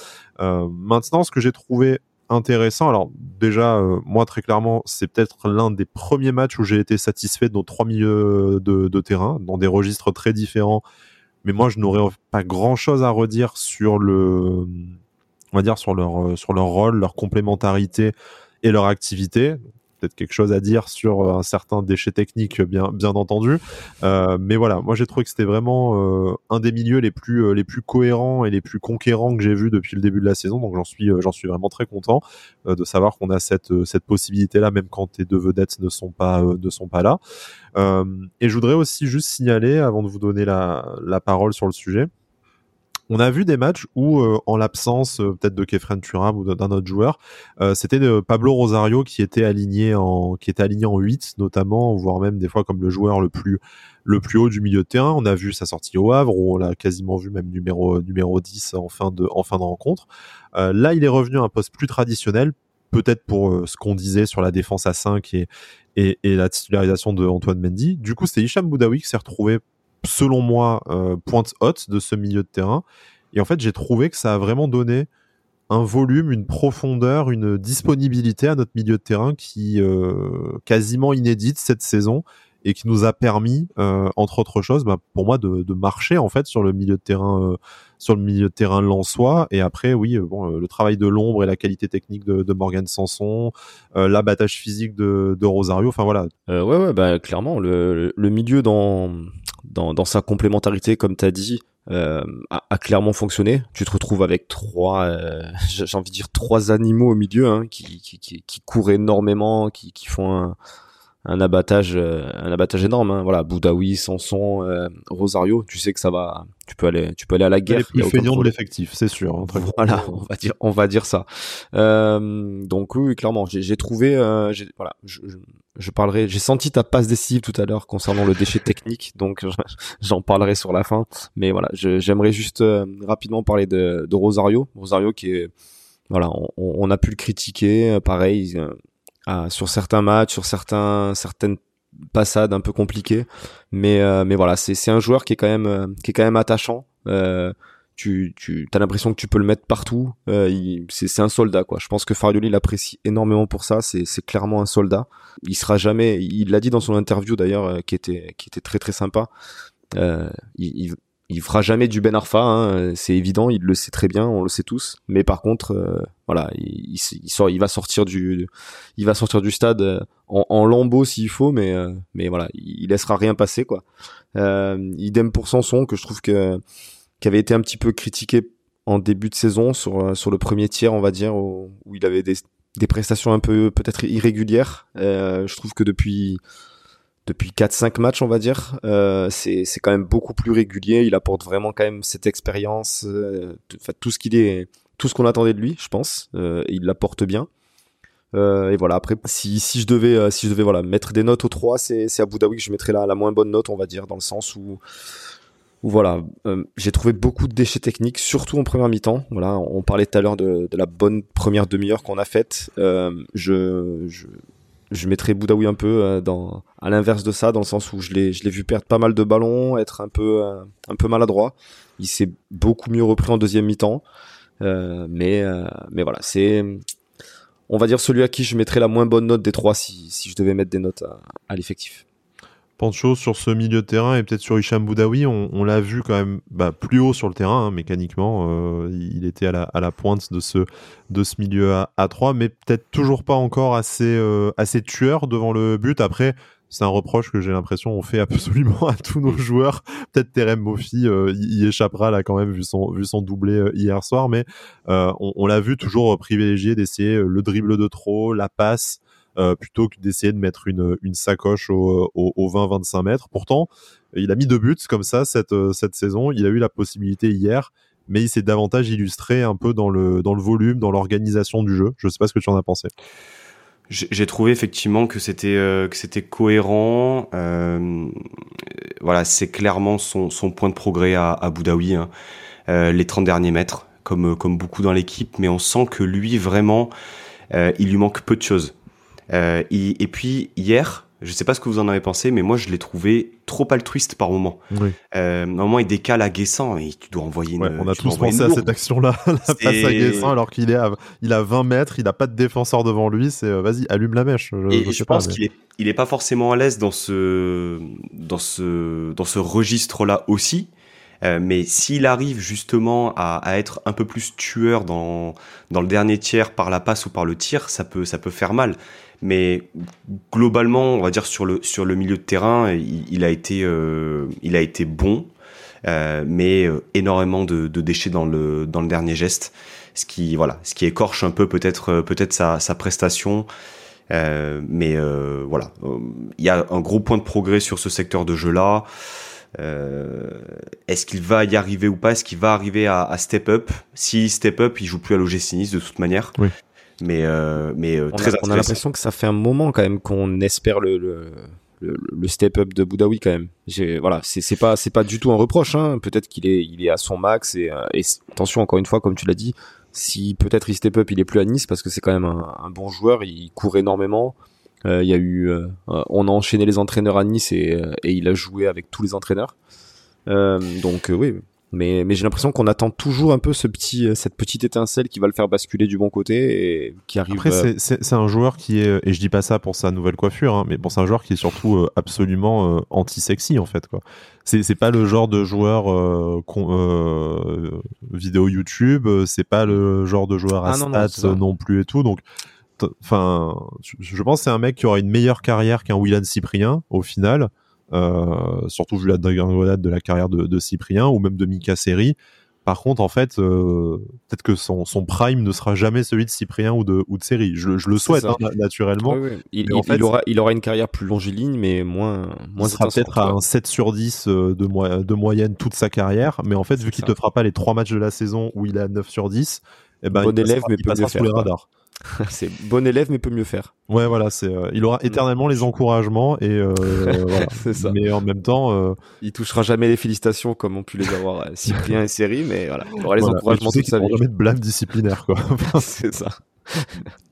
Euh, maintenant, ce que j'ai trouvé intéressant. Alors déjà, euh, moi très clairement, c'est peut-être l'un des premiers matchs où j'ai été satisfait de nos trois milieux de, de, terrain, dans des registres très différents, mais moi je n'aurais pas grand chose à redire sur le, on va dire sur leur sur leur rôle, leur complémentarité et leur activité peut-être quelque chose à dire sur euh, un certain déchet technique, bien, bien entendu. Euh, mais voilà, moi j'ai trouvé que c'était vraiment euh, un des milieux les plus, les plus cohérents et les plus conquérants que j'ai vu depuis le début de la saison. Donc j'en suis, j'en suis vraiment très content de savoir qu'on a cette, cette possibilité-là, même quand tes deux vedettes ne sont pas, ne sont pas là. et je voudrais aussi juste signaler, avant de vous donner la, la parole sur le sujet, on a vu des matchs où, euh, en l'absence euh, peut-être de Kefren Turam ou d'un autre joueur, euh, c'était Pablo Rosario qui était aligné en qui était aligné en 8 notamment, voire même des fois comme le joueur le plus haut du milieu de terrain. On a vu sa sortie au Havre, où on l'a quasiment vu même numéro numéro 10 en fin de en rencontre. là, il est revenu à un poste plus traditionnel, peut-être pour ce qu'on disait sur la défense à 5 et, et, la titularisation de Antoine Mendy. Du coup, c'était Hicham Boudaoui qui s'est retrouvé selon moi, euh, pointe haute de ce milieu de terrain. Et en fait, j'ai trouvé que ça a vraiment donné un volume, une profondeur, une disponibilité à notre milieu de terrain qui euh, quasiment inédite cette saison et qui nous a permis, euh, entre autres choses, bah, pour moi, de, marcher en fait sur le milieu de terrain, euh, sur le milieu de terrain lensois. Et après, oui, euh, bon, le travail de l'ombre et la qualité technique de, de Morgan Sanson, l'abattage physique de, de, Rosario. Enfin voilà. ouais, ouais, bah clairement, le, le milieu dans dans, dans sa complémentarité, comme tu as dit, euh, a, a, clairement fonctionné. Tu te retrouves avec trois, euh, j'ai envie de dire trois animaux au milieu hein, qui, qui, qui, qui, courent énormément, qui, qui font un, un abattage, euh, un abattage énorme. Hein. Voilà, Boudaoui, Sanson, euh, Rosario. Tu sais que ça va. Tu peux aller, tu peux aller à la guerre. Les plus feignants de l'effectif, c'est sûr. Hein, voilà, on va dire, on va dire ça. Donc oui, clairement, j'ai trouvé. Voilà, je, je, parlerai. J'ai senti ta passe décisive tout à l'heure concernant le déchet technique, donc j'en parlerai sur la fin. Mais voilà, j'aimerais juste rapidement parler de, de, Rosario. Rosario qui est voilà, on, on, a pu le critiquer, pareil, ah, sur certains matchs, sur certains certaines passades un peu compliquées. Mais euh, mais voilà, c'est un joueur qui est quand même euh, qui est quand même attachant. Euh, tu tu as l'impression que tu peux le mettre partout. Euh, c'est un soldat quoi. Je pense que Farioli l'apprécie énormément pour ça. C'est clairement un soldat. Il sera jamais. Il l'a dit dans son interview d'ailleurs, euh, qui était qui était très très sympa. il, il il fera jamais du Ben Arfa, hein, c'est évident, il le sait très bien, on le sait tous. Mais par contre, euh, voilà, il, il, sort, il va sortir du, il va sortir du stade euh, en, en lambeau s'il faut, mais euh, mais voilà, il, laissera rien passer quoi. Euh, idem pour Sanson que je trouve que qui avait été un petit peu critiqué en début de saison sur sur le premier tiers, on va dire, où, où il avait des des prestations un peu peut-être irrégulières. je trouve que depuis depuis 4-5 matchs, on va dire. Euh, c'est quand même beaucoup plus régulier. Il apporte vraiment quand même cette expérience, euh, tout ce qu'il est, tout ce qu'on attendait de lui, je pense. Euh, il l'apporte bien. Euh, et voilà. Après, si, si je devais, euh, si je devais voilà mettre des notes au 3, c'est Abu Dhabi que je mettrais la, la moins bonne note, on va dire, dans le sens où voilà, euh, j'ai trouvé beaucoup de déchets techniques, surtout en première mi-temps. Voilà, on parlait tout à l'heure de, la bonne première demi-heure qu'on a faite. Euh, je, je, je mettrais Boudaoui un peu euh, dans à l'inverse de ça dans le sens où je l'ai je l'ai vu perdre pas mal de ballons être un peu un peu maladroit il s'est beaucoup mieux repris en deuxième mi-temps mais mais voilà c'est on va dire celui à qui je mettrais la moins bonne note des trois si, si je devais mettre des notes à l'effectif Pancho sur ce milieu de terrain et peut-être sur Hicham Boudaoui, on, l'a vu quand même bah, plus haut sur le terrain, hein, mécaniquement. Euh, il était à la, pointe de ce, milieu à, à 3, mais peut-être toujours pas encore assez, euh, assez tueur devant le but. Après, c'est un reproche que j'ai l'impression on fait absolument à tous nos joueurs. Peut-être Terem Mofi euh, y, échappera là quand même vu son, doublé hier soir, mais on, l'a vu toujours privilégier d'essayer le dribble de trop, la passe. Euh, plutôt que d'essayer de mettre une, sacoche au, au, au 20-25 mètres. Pourtant, il a mis deux buts comme ça cette, euh, cette saison. Il a eu la possibilité hier, mais il s'est davantage illustré un peu dans le, dans le volume, dans l'organisation du jeu. Je sais pas ce que tu en as pensé. J'ai trouvé effectivement que c'était euh, que c'était cohérent. Voilà, c'est clairement son, son point de progrès à, à Boudaoui, hein. les 30 derniers mètres, comme comme beaucoup dans l'équipe, mais on sent que lui vraiment, il lui manque peu de choses. Euh, et, puis hier, je sais pas ce que vous en avez pensé, mais moi je l'ai trouvé trop altruiste par moment. Oui. Euh, moment il décale à Guessant et tu dois envoyer une. on a tous pensé à cette action-là, la passe à Guessant alors qu'il est à, il a 20 mètres, il a pas de défenseur devant lui, c'est euh, vas-y allume la mèche. Je, et je, pense qu'il est, il est pas forcément à l'aise dans ce, dans ce, dans ce registre-là aussi. Euh, mais s'il arrive justement à, à, être un peu plus tueur dans, dans le dernier tiers par la passe ou par le tir, ça peut, ça peut faire mal. Mais globalement, on va dire sur le, sur le milieu de terrain, il, a, été, euh, il a été bon, euh, mais euh, énormément de, déchets dans le, dans le dernier geste. Ce qui, voilà, ce qui écorche un peu peut-être peut-être sa, sa prestation. Mais voilà, il y a un gros point de progrès sur ce secteur de jeu-là. Est-ce qu'il va y arriver ou pas? Est-ce qu'il va arriver à, à, step up? Si step up, il joue plus à l'OGC Nice de toute manière. Oui. Mais euh, mais on très a, on a l'impression que ça fait un moment quand même qu'on espère le, le, le, le step up de Boudaoui quand même. Voilà, c'est pas c'est pas du tout un reproche. Hein. Peut-être qu'il est il est à son max et, et attention encore une fois comme tu l'as dit, si peut-être il step up, il est plus à Nice parce que c'est quand même un, un, bon joueur, il court énormément. Euh, il y a eu, euh, on a enchaîné les entraîneurs à Nice et, et il a joué avec tous les entraîneurs. Euh, donc oui, mais, mais j'ai l'impression qu'on attend toujours un peu ce petit, cette petite étincelle qui va le faire basculer du bon côté et qui arrive. Après, c'est un joueur qui est, et je dis pas ça pour sa nouvelle coiffure, hein, mais bon, c'est un joueur qui est surtout absolument anti-sexy en fait, quoi. C'est pas le genre de joueur euh, euh, vidéo YouTube, c'est pas le genre de joueur à ah, stats non, non, plus et tout, donc enfin, je pense c'est un mec qui aura une meilleure carrière qu'un Willan Cyprien au final. Euh, surtout vu la dégringolade de la carrière de, de, Cyprien ou même de Mika Seri. Par contre, en fait, euh, peut-être que son, son, prime ne sera jamais celui de Cyprien ou de, ou de. Je, je le souhaite hein, naturellement. Oui, oui. Il, en fait, il, aura, il aura une carrière plus longiligne, mais moins. moins il sera peut-être à un 7 sur 10 euh, de, mo de moyenne toute sa carrière. Mais en fait, vu qu'il te fera pas les trois matchs de la saison où il est à 9 sur 10, eh ben, bon il élève, passera, mais il passera sous les radars. c'est bon élève mais peut mieux faire. Ouais voilà, c'est euh, il aura éternellement les encouragements et euh, voilà. ça. Mais en même temps, euh... il touchera jamais les félicitations comme ont pu les avoir Cyprien et Série, mais voilà, il aura les voilà. encouragements toute sa vie. Jamais de blâme disciplinaire quoi. c'est ça.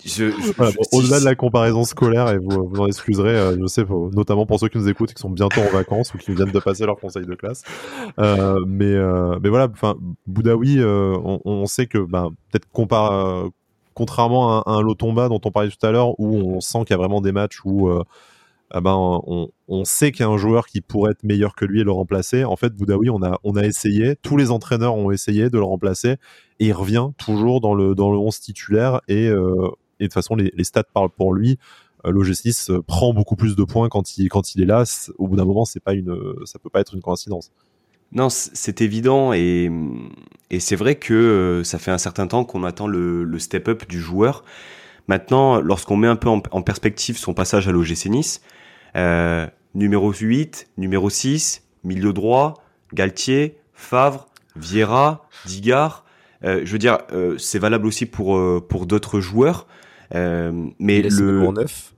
Je, je, voilà, bon, Au-delà de la comparaison scolaire, et vous, vous en excuserez, je sais, notamment pour ceux qui nous écoutent, qui sont bientôt en vacances ou qui viennent de passer leur conseil de classe. Mais, mais voilà, enfin, Boudaoui, on, on, sait que ben, peut-être compare contrairement à un, Lotomba dont on parlait tout à l'heure, où on sent qu'il y a vraiment des matchs où euh, ah ben, on, on sait qu'il y a un joueur qui pourrait être meilleur que lui et le remplacer. En fait, Boudaoui, on a, on a essayé, tous les entraîneurs ont essayé de le remplacer, et il revient toujours dans le, dans le 11 titulaire, et, euh, et de toute façon, les, les stats parlent pour lui. Euh, L'OG6 prend beaucoup plus de points quand il, quand il est là. Au bout d'un moment, c'est pas une, ça peut pas être une coïncidence. Non, c'est évident et, et c'est vrai que euh, ça fait un certain temps qu'on attend le, le step-up du joueur. Maintenant, lorsqu'on met un peu en, en, perspective son passage à l'OGC Nice, euh, numéro 8, numéro 6, milieu droit, Galtier, Favre, Vieira, Digard, euh, je veux dire, euh, c'est valable aussi pour, euh, pour d'autres joueurs. mais il le... neuf.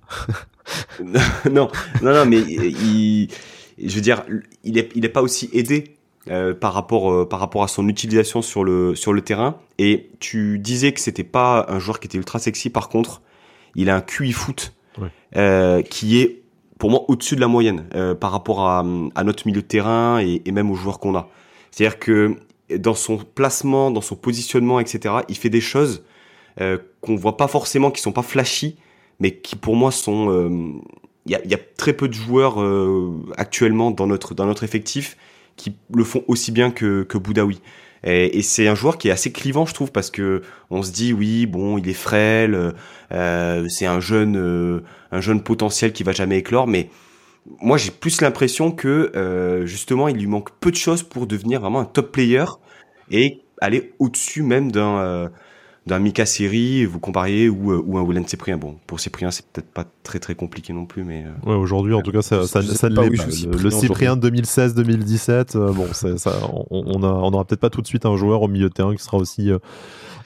non, non, non, mais il, je veux dire, il est, il est pas aussi aidé euh, par rapport euh, par rapport à son utilisation sur le sur le terrain. Et tu disais que c'était pas un joueur qui était ultra sexy. Par contre il a un QI foot ouais. euh, qui est pour moi au-dessus de la moyenne par rapport à, à, notre milieu de terrain et, et même aux joueurs qu'on a. C'est-à-dire que dans son placement dans son positionnement etc il fait des choses qu'on voit pas forcément qui sont pas flashy mais qui pour moi sont il y a, y a, très peu de joueurs actuellement dans notre dans notre effectif qui le font aussi bien que, que Boudaoui. Et, c'est un joueur qui est assez clivant, je trouve, parce que on se dit oui, bon, il est frêle, euh, c'est un jeune, euh, un jeune potentiel qui va jamais éclore, mais moi j'ai plus l'impression que euh, justement il lui manque peu de choses pour devenir vraiment un top player et aller au-dessus même d'un d'un Mika Seri, vous compariez, ou, ou un Willen Cyprien. Bon, pour Cyprien, c'est peut-être pas très très compliqué non plus, mais. Ouais, aujourd'hui, en tout cas, ça, ça, ça, pas, oui, le, le Cyprien 2016-2017, euh, bon, ça, on, on, a, on aura peut-être pas tout de suite un joueur au milieu de terrain qui sera aussi. Euh,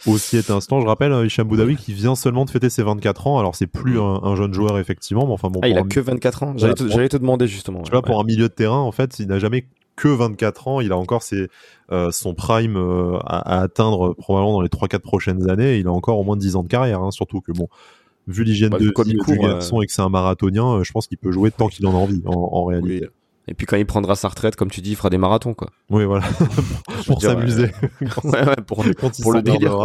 aussi étincelant. Je rappelle Hicham Boudaoui qui vient seulement de fêter ses 24 ans. Alors c'est plus un, un, jeune joueur effectivement, mais enfin bon. Ah, il a un... que 24 ans. J'allais te, te, te, demander justement. Tu vois, ouais. pour un milieu de terrain, en fait, il n'a jamais que 24 ans, il a encore ses, euh, son prime euh, à, à, atteindre probablement dans les 3-4 prochaines années. Il a encore au moins 10 ans de carrière, hein, surtout que bon, vu l'hygiène bah, de vie du garçon euh... et que c'est un marathonien, je pense qu'il peut jouer tant qu'il en a envie en, en réalité. Oui. Et puis quand il prendra sa retraite, comme tu dis, il fera des marathons, quoi. Oui, voilà. pour s'amuser. Ouais, ouais, pour, pour le délire.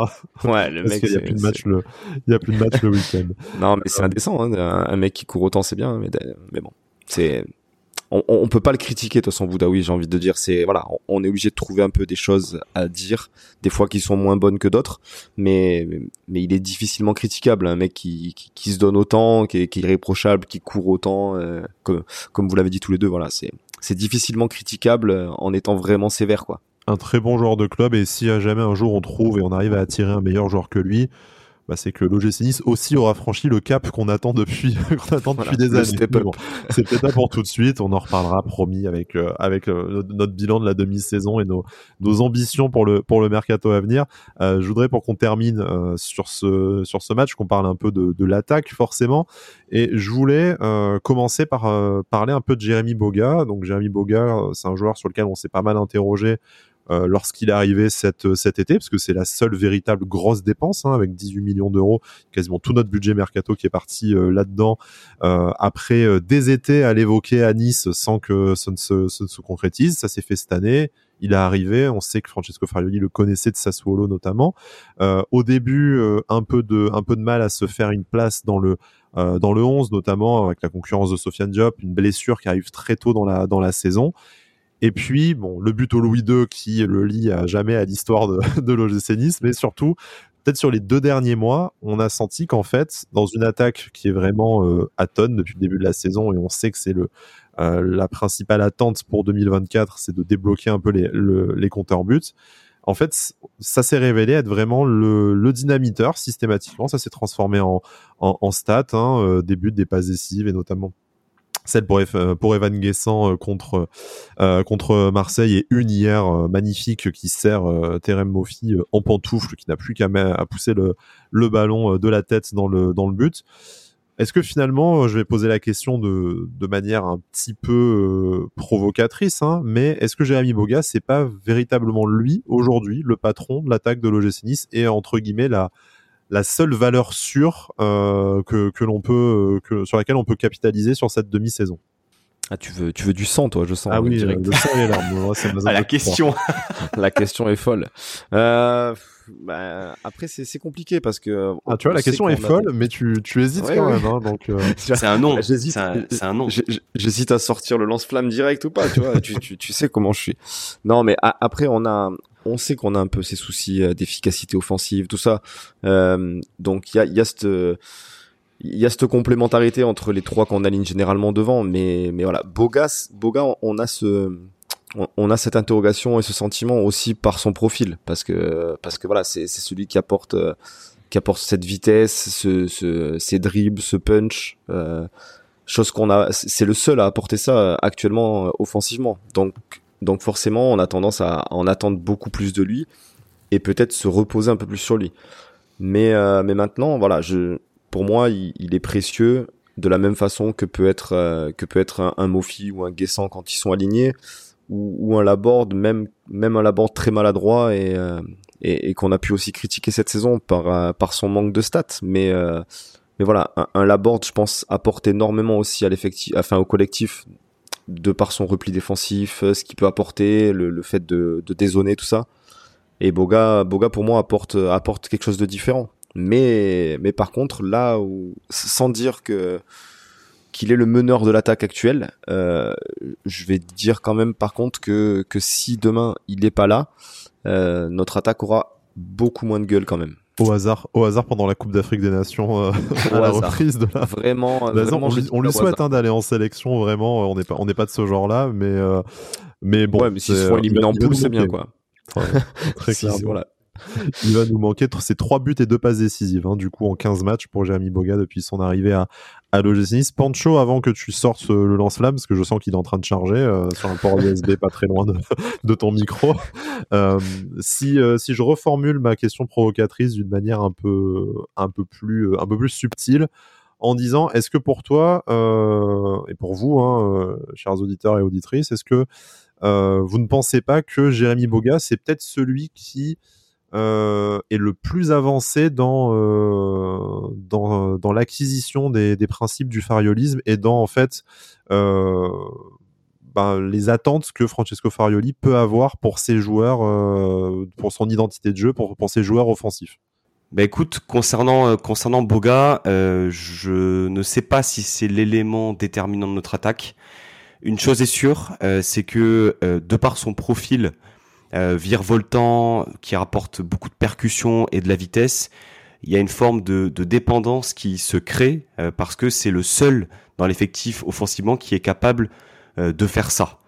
Ouais, le Parce mec. qu'il y a plus de match le, il y a plus de match le week-end. non, mais c'est indécent, hein. Un mec qui court autant, c'est bien, mais, mais bon. C'est, on, on, peut pas le critiquer de toute façon Boudaoui j'ai envie de dire. C'est voilà on, est obligé de trouver un peu des choses à dire des fois qui sont moins bonnes que d'autres. Mais mais il est difficilement critiquable un mec qui, qui, se donne autant qui est, qui est irréprochable qui court autant euh, comme comme vous l'avez dit tous les deux. Voilà c'est c'est difficilement critiquable en étant vraiment sévère quoi. Un très bon joueur de club et si jamais un jour on trouve et on arrive à attirer un meilleur joueur que lui bah, c'est que l'OGC Nice aussi aura franchi le cap qu'on attend depuis, qu'on attend depuis des années. c'est peut-être pas pour tout de suite. On en reparlera, promis, avec, euh, avec euh, notre bilan de la demi-saison et nos, nos ambitions pour le, pour le mercato à venir. Euh, je voudrais, pour qu'on termine sur, ce, sur ce match, qu'on parle un peu de, de l'attaque, forcément. Et je voulais commencer par parler un peu de Jérémy Boga. Donc, Jérémy Boga, c'est un joueur sur lequel on s'est pas mal interrogé euh, lorsqu'il est arrivé cet, cet été, parce que c'est la seule véritable grosse dépense, hein, avec 18 millions d'euros, quasiment tout notre budget mercato qui est parti euh, là-dedans, euh, après des étés à l'évoquer à Nice sans que ça ne se, se concrétise. Ça s'est fait cette année il est arrivé. On sait que Francesco Farioli le connaissait de Sassuolo notamment. Euh, au début, un peu de un peu de mal à se faire une place dans le euh, dans le 11 notamment avec la concurrence de Sofiane Diop, une blessure qui arrive très tôt dans la dans la saison. Et puis, bon, le but au Louis II qui le lie à jamais à l'histoire de, de l'OGC Nice, mais surtout, peut-être sur les deux derniers mois, on a senti qu'en fait, dans une attaque qui est vraiment euh, à tonne depuis le début de la saison, et on sait que c'est le euh, la principale attente pour 2024, c'est de débloquer un peu les, les compteurs buts. En fait, ça s'est révélé être vraiment le, le, dynamiteur systématiquement. Ça s'est transformé en, en, en stats, hein, euh, des buts, des passes décisives et notamment celle pour, pour Evan Guessant euh, contre euh, contre Marseille et une hier euh, magnifique qui sert Terem Moffi en pantoufle qui n'a plus qu'à pousser le, le ballon de la tête dans le dans le but. Est-ce que finalement, je vais poser la question de, de manière un petit peu provocatrice, hein, mais est-ce que Jérémy Boga, c'est pas véritablement lui aujourd'hui le patron de l'attaque de l'OGC Nice et entre guillemets la la seule valeur sûre euh, que, que l'on peut, euh, que, sur laquelle on peut capitaliser sur cette demi-saison. Ah, tu veux, tu veux du sang, toi, je sens. Ah oui, direct. le sang et ah, la question. la question est folle. Euh, bah, après, c'est compliqué parce que. Ah, tu vois, la question est folle, mais tu, tu hésites quand même. Hein, donc, euh... c'est un nom. J'hésite. C'est un, nom. J'hésite à sortir le lance-flamme direct ou pas. Tu vois, tu, tu, tu sais comment je suis. Non, mais après, on a, on sait qu'on a un peu ces soucis euh, d'efficacité offensive, tout ça. Euh, donc il y a, y a cette il y a cette complémentarité entre les trois qu'on aligne généralement devant, mais mais voilà, Bogas, Boga, on a ce on, a cette interrogation et ce sentiment aussi par son profil, parce que parce que voilà, c'est celui qui apporte euh, qui apporte cette vitesse, ce, ce ces dribbles, ce punch. Euh, chose qu'on a, c'est le seul à apporter ça actuellement offensivement. Donc donc forcément, on a tendance à en attendre beaucoup plus de lui et peut-être se reposer un peu plus sur lui. Mais euh, mais maintenant, voilà, je pour moi, il, est précieux de la même façon que peut être euh, que peut être un, un, ou un Guessant quand ils sont alignés ou, ou un Laborde, même même un Laborde très maladroit et euh, et, et qu'on a pu aussi critiquer cette saison par par son manque de stats. Mais mais voilà, un, un Laborde, je pense, apporte énormément aussi à l'effectif, enfin au collectif de par son repli défensif, euh, ce qu'il peut apporter, le, fait de, de dézoner tout ça. Et Boga, Boga pour moi apporte apporte quelque chose de différent. Mais mais par contre là où sans dire que qu'il est le meneur de l'attaque actuelle, euh, je vais dire quand même par contre que que si demain il n'est pas là, euh, notre attaque aura beaucoup moins de gueule quand même au hasard, au hasard pendant la Coupe d'Afrique des Nations euh, à la reprise de la. Vraiment, on, lui souhaite hein, d'aller en sélection. Vraiment, on n'est pas, on n'est pas de ce genre-là, mais euh, mais bon. Ouais, mais s'ils se font éliminer en poule, c'est bien quoi. très clairement. voilà. il va nous manquer ces trois buts et deux passes décisives, hein, du coup, en 15 matchs pour Jérémy Boga depuis son arrivée à, à l'OGC Pancho, avant que tu sortes euh, le lance-flamme, parce que je sens qu'il est en train de charger euh, sur un port USB pas très loin de, de ton micro. Euh, si, euh, si je reformule ma question provocatrice d'une manière un peu, un peu plus, un peu plus subtile, en disant est-ce que pour toi et pour vous, hein, chers auditeurs et auditrices, est-ce que vous ne pensez pas que Jérémy Boga c'est peut-être celui qui euh, est le plus avancé dans euh, dans, dans l'acquisition des, des, principes du fariolisme et dans en fait euh, ben, les attentes que Francesco Farioli peut avoir pour ses joueurs, euh, pour son identité de jeu, pour, pour ses joueurs offensifs. Bah écoute, concernant euh, concernant Boga, euh, je ne sais pas si c'est l'élément déterminant de notre attaque. Une chose est sûre, c'est que de par son profil virevoltant, qui rapporte beaucoup de percussions et de la vitesse, il y a une forme de, de dépendance qui se crée parce que c'est le seul dans l'effectif offensivement qui est capable de faire ça.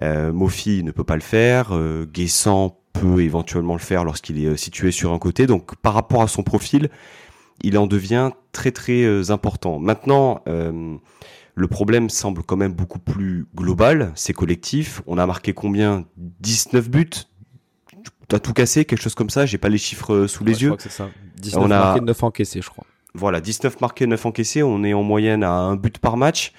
Mofi ne peut pas le faire, Guessant peut éventuellement le faire lorsqu'il est situé sur un côté. Donc par rapport à son profil, il en devient très très euh, important. Maintenant, euh, le problème semble quand même beaucoup plus global, c'est collectif. On a marqué combien? 19 buts? T'as tout cassé, quelque chose comme ça, j'ai pas les chiffres euh, sous les yeux. c'est ça. 19 on a... marqués, 9 encaissés, je crois. Voilà, 19 marqués, 9 encaissés, on est en moyenne à un but par match.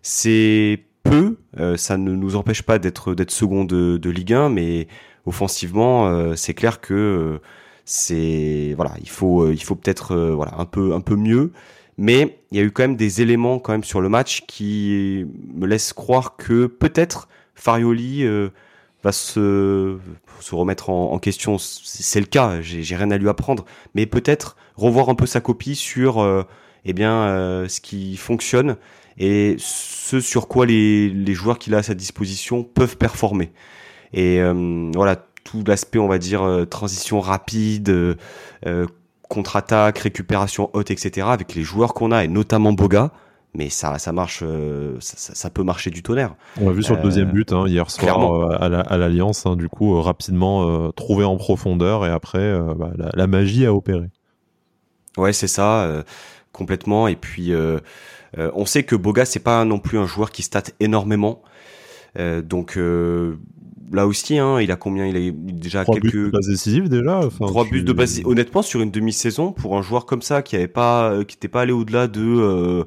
C'est peu, ça ne nous empêche pas d'être d'être second de, de, Ligue 1, mais offensivement, c'est clair que c'est voilà, il faut euh, il faut peut-être euh, voilà un peu un peu mieux. Mais il y a eu quand même des éléments quand même sur le match qui me laissent croire que peut-être Farioli euh, va se, se remettre en, question. C'est le cas, j'ai rien à lui apprendre, mais peut-être revoir un peu sa copie sur eh bien ce qui fonctionne et ce sur quoi les, les joueurs qu'il a à sa disposition peuvent performer. Et voilà, tout l'aspect, on va dire, euh, transition rapide, euh, euh, contre-attaque, récupération haute, etc. avec les joueurs qu'on a et notamment Boga. Mais ça, ça marche, ça, peut marcher du tonnerre. On l'a vu sur le deuxième but hein, hier soir à l'Alliance. Hein, du coup, rapidement trouvé en profondeur et après, bah, la, magie a opéré. Ouais, c'est ça, complètement. Et puis, on sait que Boga, c'est pas non plus un joueur qui state énormément. donc là aussi, hein, il a combien? Il a déjà quelques buts de base décisive déjà. trois buts de base. Honnêtement, sur une demi-saison, pour un joueur comme ça qui avait pas, euh, qui n'était pas allé au-delà de. Euh,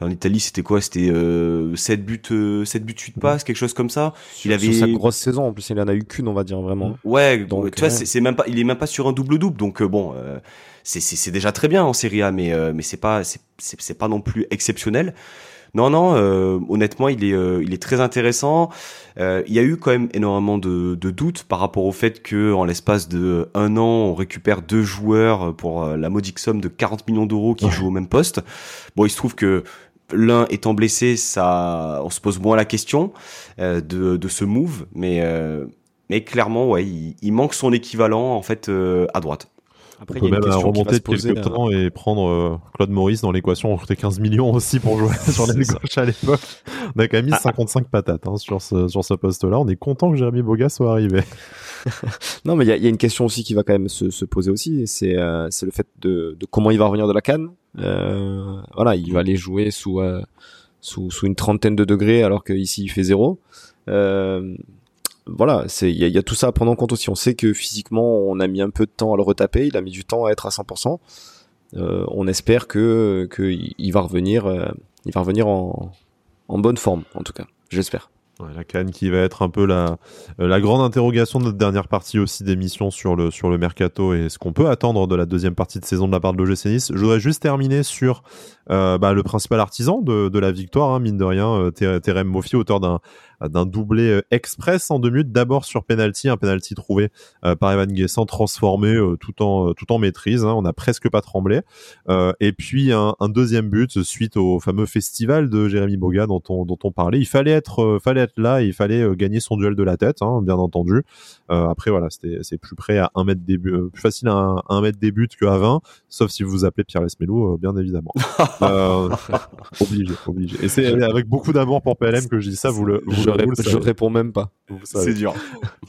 en Italie, c'était quoi? C'était euh, 7 buts, 7 euh, buts, 8 passes, quelque chose comme ça. il avait sur sa grosse saison. En plus, il en a eu qu'une, on va dire vraiment. Ouais. Donc, tu vois, c'est même pas, il est même pas sur un double double. Donc bon, c'est déjà très bien en Serie A, mais mais c'est pas, c'est pas non plus exceptionnel. Non, non, euh, honnêtement, il est, euh, il est très intéressant. Euh, il y a eu quand même énormément de, de, doutes par rapport au fait que en l'espace de un an, on récupère deux joueurs pour la modique somme de 40 millions d'euros qui jouent au même poste. Bon, il se trouve que l'un étant blessé, ça, on se pose moins la question de, de ce move, mais mais clairement, ouais, il, il, manque son équivalent en fait à droite. Après, on peut même remonter de quelques temps et prendre euh, Claude Maurice dans l'équation, on coûtait 15 millions aussi pour jouer sur l'aile gauche à l'époque. On a quand même mis 55 ah. patates hein, sur ce, sur ce poste-là. On est content que Jérémy Boga soit arrivé. non, mais il y, y a, une question aussi qui va quand même se, se poser aussi, c'est euh, le fait de, de, comment il va revenir de la canne. Euh, voilà, il va aller jouer sous, euh, sous, sous une trentaine de degrés alors qu'ici il fait zéro. Euh, voilà, c'est il y a, tout ça à prendre en compte aussi. On sait que physiquement, on a mis un peu de temps à le retaper, il a mis du temps à être à 100%. Euh, on espère que qu'il va revenir, euh, il va revenir en, en bonne forme, en tout cas. J'espère. La Cannes qui va être un peu la, euh, la grande interrogation de notre dernière partie aussi d'émission sur le, sur le mercato et ce qu'on peut attendre de la deuxième partie de saison de la part de l'OGC Nice. Je voudrais juste terminer sur euh, bah, le principal artisan de, de la victoire, hein, mine de rien, euh, Terem Mofi, auteur d'un d'un doublé euh, express en deux minutes. D'abord sur penalty, un penalty trouvé euh, par Evan Guessant, transformé euh, tout en tout en maîtrise. Hein, on n'a presque pas tremblé. et puis un, un, deuxième but suite au fameux festival de Jérémy Boga dont on dont on parlait. Il fallait être fallait être là, il fallait gagner son duel de la tête, hein, bien entendu. après voilà, c'est plus près à un mètre des buts, plus facile à un, mètre des buts qu'à 20, sauf si vous vous appelez Pierre Lesmelou, bien évidemment. obligé, obligé. Et c'est avec beaucoup d'amour pour PLM que je dis ça. Vous le, vous je, réponds même pas. C'est dur.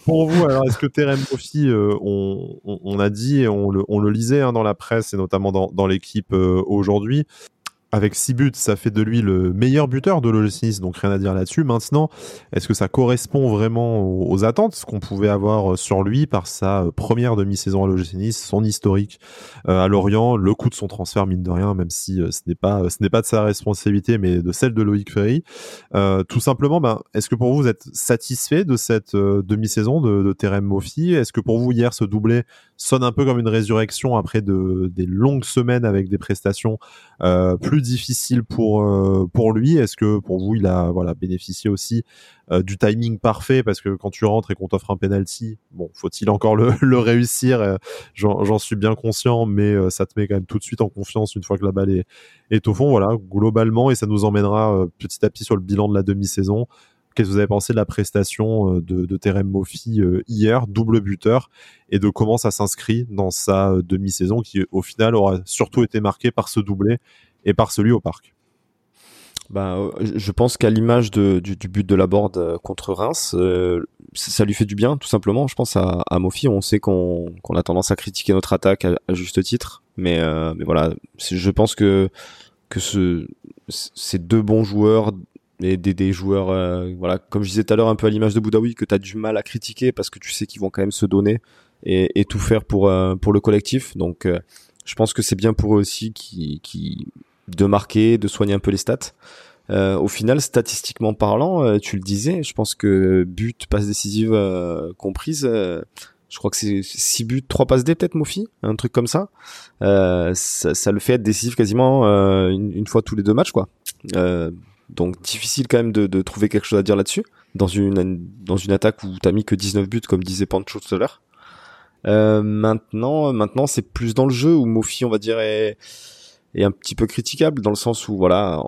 Pour vous, alors, est-ce que Terem Kofi, euh, on, on, a dit et on le, on le lisait hein, dans la presse et notamment dans, dans l'équipe euh, aujourd'hui, avec 6 buts, ça fait de lui le meilleur buteur de l'OGC donc rien à dire là-dessus. Maintenant, est-ce que ça correspond vraiment aux, attentes, qu'on pouvait avoir euh, sur lui par sa euh, première demi-saison à l'OGC son historique euh, à Lorient, le coût de son transfert mine de rien, même si ce n'est pas ce n'est pas de sa responsabilité, mais de celle de Loïc Ferry. tout simplement, ben, est-ce que pour vous, vous êtes satisfait de cette demi-saison de, de Terem Mofi Est-ce que pour vous hier ce doublé sonne un peu comme une résurrection après de, des longues semaines avec des prestations euh, plus difficiles pour euh, pour lui. Est-ce que pour vous il a voilà bénéficié aussi euh, du timing parfait? Parce que quand tu rentres et qu'on t'offre un penalty, bon faut-il encore le, réussir? Euh, J'en suis bien conscient, mais ça te met quand même tout de suite en confiance une fois que la balle est, est au fond. Voilà globalement et ça nous emmènera petit à petit sur le bilan de la demi-saison. qu'est-ce que vous avez pensé de la prestation de, de Terem Moffi hier, double buteur, et de comment ça s'inscrit dans sa demi-saison qui au final aura surtout été marquée par ce doublé et par celui au parc. Bah, je pense qu'à l'image du, but de la board contre Reims, ça lui fait du bien, tout simplement. Je pense à, à Mofi, on sait qu'on a tendance à critiquer notre attaque à, juste titre, mais, euh, mais voilà, je pense que que ce, ces deux bons joueurs et des, des joueurs, euh, voilà, comme je disais tout à l'heure, un peu à l'image de Boudaoui, que tu as du mal à critiquer parce que tu sais qu'ils vont quand même se donner et, et tout faire pour euh, pour le collectif. Donc, je pense que c'est bien pour eux aussi qui qui de marquer, de soigner un peu les stats. Euh, au final, statistiquement parlant, euh, tu le disais, je pense que but, passe décisive euh, comprise, je crois que c'est 6 buts, 3 passes D peut-être, Mofi, un truc comme ça. ça. ça. le fait être décisif quasiment une, fois tous les deux matchs, quoi. donc difficile quand même de, de, trouver quelque chose à dire là-dessus dans une dans une attaque où t'as mis que 19 buts, comme disait Pancho tout à l'heure. Maintenant, maintenant c'est plus dans le jeu où Mofi, on va dire, est, est un petit peu critiquable dans le sens où voilà,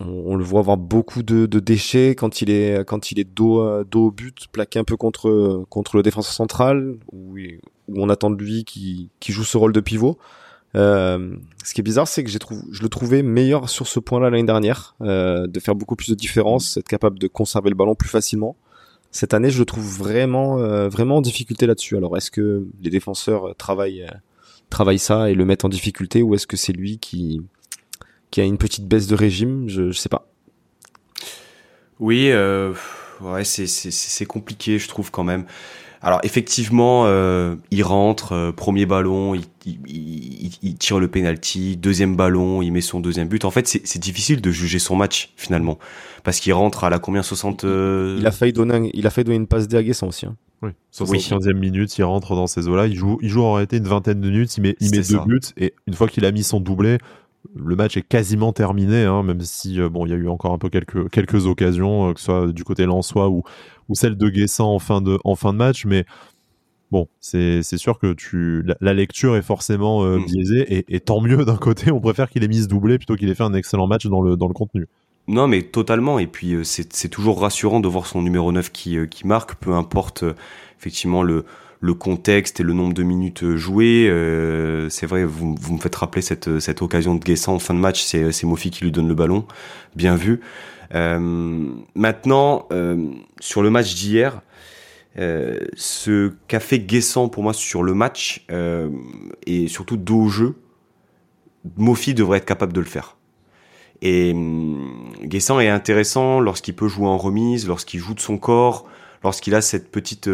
on, le voit avoir beaucoup de, déchets quand il est quand il est dos euh, dos au but, plaqué un peu contre contre le défenseur central, où, on attend de lui qui qui joue ce rôle de pivot. Euh, ce qui est bizarre, c'est que j'ai trouvé, je le trouvais meilleur sur ce point-là l'année dernière, euh, de faire beaucoup plus de différence, être capable de conserver le ballon plus facilement. Cette année, je le trouve vraiment, vraiment en difficulté là-dessus. Alors, est-ce que les défenseurs travaillent, travaillent ça et le mettent en difficulté, ou est-ce que c'est lui qui, qui a une petite baisse de régime, je, je sais pas. Oui, euh, ouais, c'est compliqué, je trouve quand même. Alors effectivement, euh, il rentre, euh, premier ballon, il, il, il, tire le penalty, deuxième ballon, il met son deuxième but. En fait, c'est difficile de juger son match finalement, parce qu'il rentre à la combien 60 euh, Il a failli donner, il a failli donner une passe déaguée aussi. Hein. Oui, 75e minute, il rentre dans ces eaux-là, il joue, il joue en réalité une vingtaine de minutes, il met, il met deux buts et une fois qu'il a mis son doublé, le match est quasiment terminé, hein, même si euh, bon, il y a eu encore un peu quelques quelques occasions, euh, que ce soit du côté lensois ou ou celle de Guessant en fin de en fin de match, mais bon, c'est sûr que tu la, lecture est forcément euh, mm. biaisée et, tant mieux d'un côté, on préfère qu'il ait mis ce doublé plutôt qu'il ait fait un excellent match dans le dans le contenu. Non, mais totalement. Et puis c'est toujours rassurant de voir son numéro 9 qui qui marque, peu importe effectivement le le contexte et le nombre de minutes euh, jouées. Euh, c'est vrai, vous, vous, me faites rappeler cette, cette occasion de Guessant en fin de match, c'est, c'est Mofi qui lui donne le ballon. Bien vu. Euh, maintenant, euh, sur le match d'hier, euh, ce qu'a fait Guessant pour moi sur le match, et surtout dos au jeu, Mofi devrait être capable de le faire. Et Guessant est intéressant lorsqu'il peut jouer en remise, lorsqu'il joue de son corps, lorsqu'il a cette petite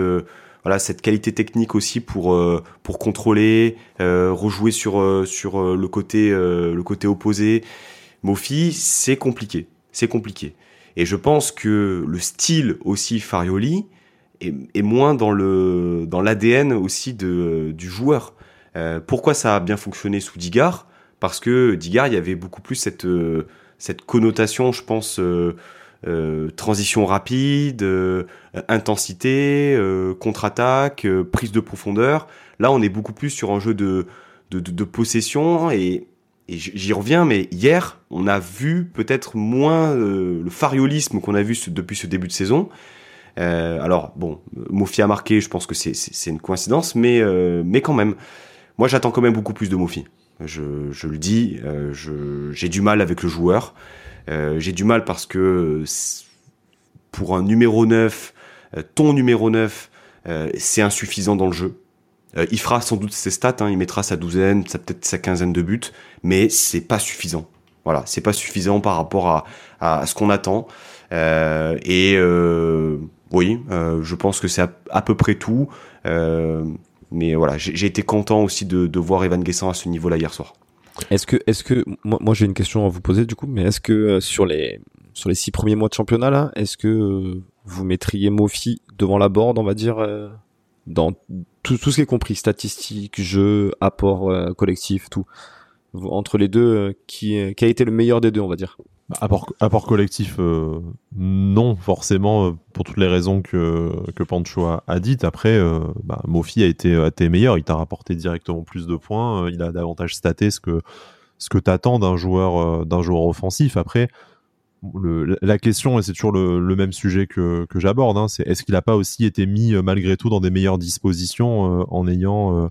voilà cette qualité technique aussi pour euh, pour contrôler, euh, rejouer sur euh, sur le côté le côté opposé. Mofi, c'est compliqué, c'est compliqué. Et je pense que le style aussi Farioli est, moins dans le dans l'ADN aussi de du joueur. pourquoi ça a bien fonctionné sous Digard Parce que Digard, il y avait beaucoup plus cette cette connotation, je pense. Transition rapide, euh, intensité, euh, contre-attaque, prise de profondeur. Là, on est beaucoup plus sur un jeu de, de, possession et, et j'y reviens, mais hier, on a vu peut-être moins le fariolisme qu'on a vu depuis ce début de saison. alors, bon, Mofi a marqué, je pense que c'est une coïncidence, mais, mais quand même, moi j'attends quand même beaucoup plus de Mofi. Je le dis, j'ai du mal avec le joueur. Euh, j'ai du mal parce que pour un numéro 9, euh, ton numéro 9, euh, c'est insuffisant dans le jeu. il fera sans doute ses stats, hein, il mettra sa douzaine, peut-être sa quinzaine de buts, mais c'est pas suffisant. Voilà, c'est pas suffisant par rapport à, à ce qu'on attend. Euh, et euh, oui, euh, je pense que c'est à, peu près tout. mais voilà, j'ai été content aussi de, de voir Evan Guessant à ce niveau-là hier soir. Est-ce que, est-ce que, moi, j'ai une question à vous poser du coup, mais est-ce que euh, sur les sur les six premiers mois de championnat là, est-ce que euh, vous mettriez Mofi devant la board, on va dire, euh, dans tout, tout ce qui est compris, statistiques, jeux, apport collectif, tout, entre les deux, qui, qui a été le meilleur des deux, on va dire? Apport, collectif, euh, non, forcément, euh, pour toutes les raisons que, que Pancho a, dites. Après, euh, bah, Mofi a été, a été meilleur, il t'a rapporté directement plus de points, il a davantage staté ce que, ce que d'un joueur, d'un joueur offensif. Après, la question, et c'est toujours le, même sujet que, que j'aborde, hein, c'est est-ce qu'il n'a pas aussi été mis malgré tout dans des meilleures dispositions en ayant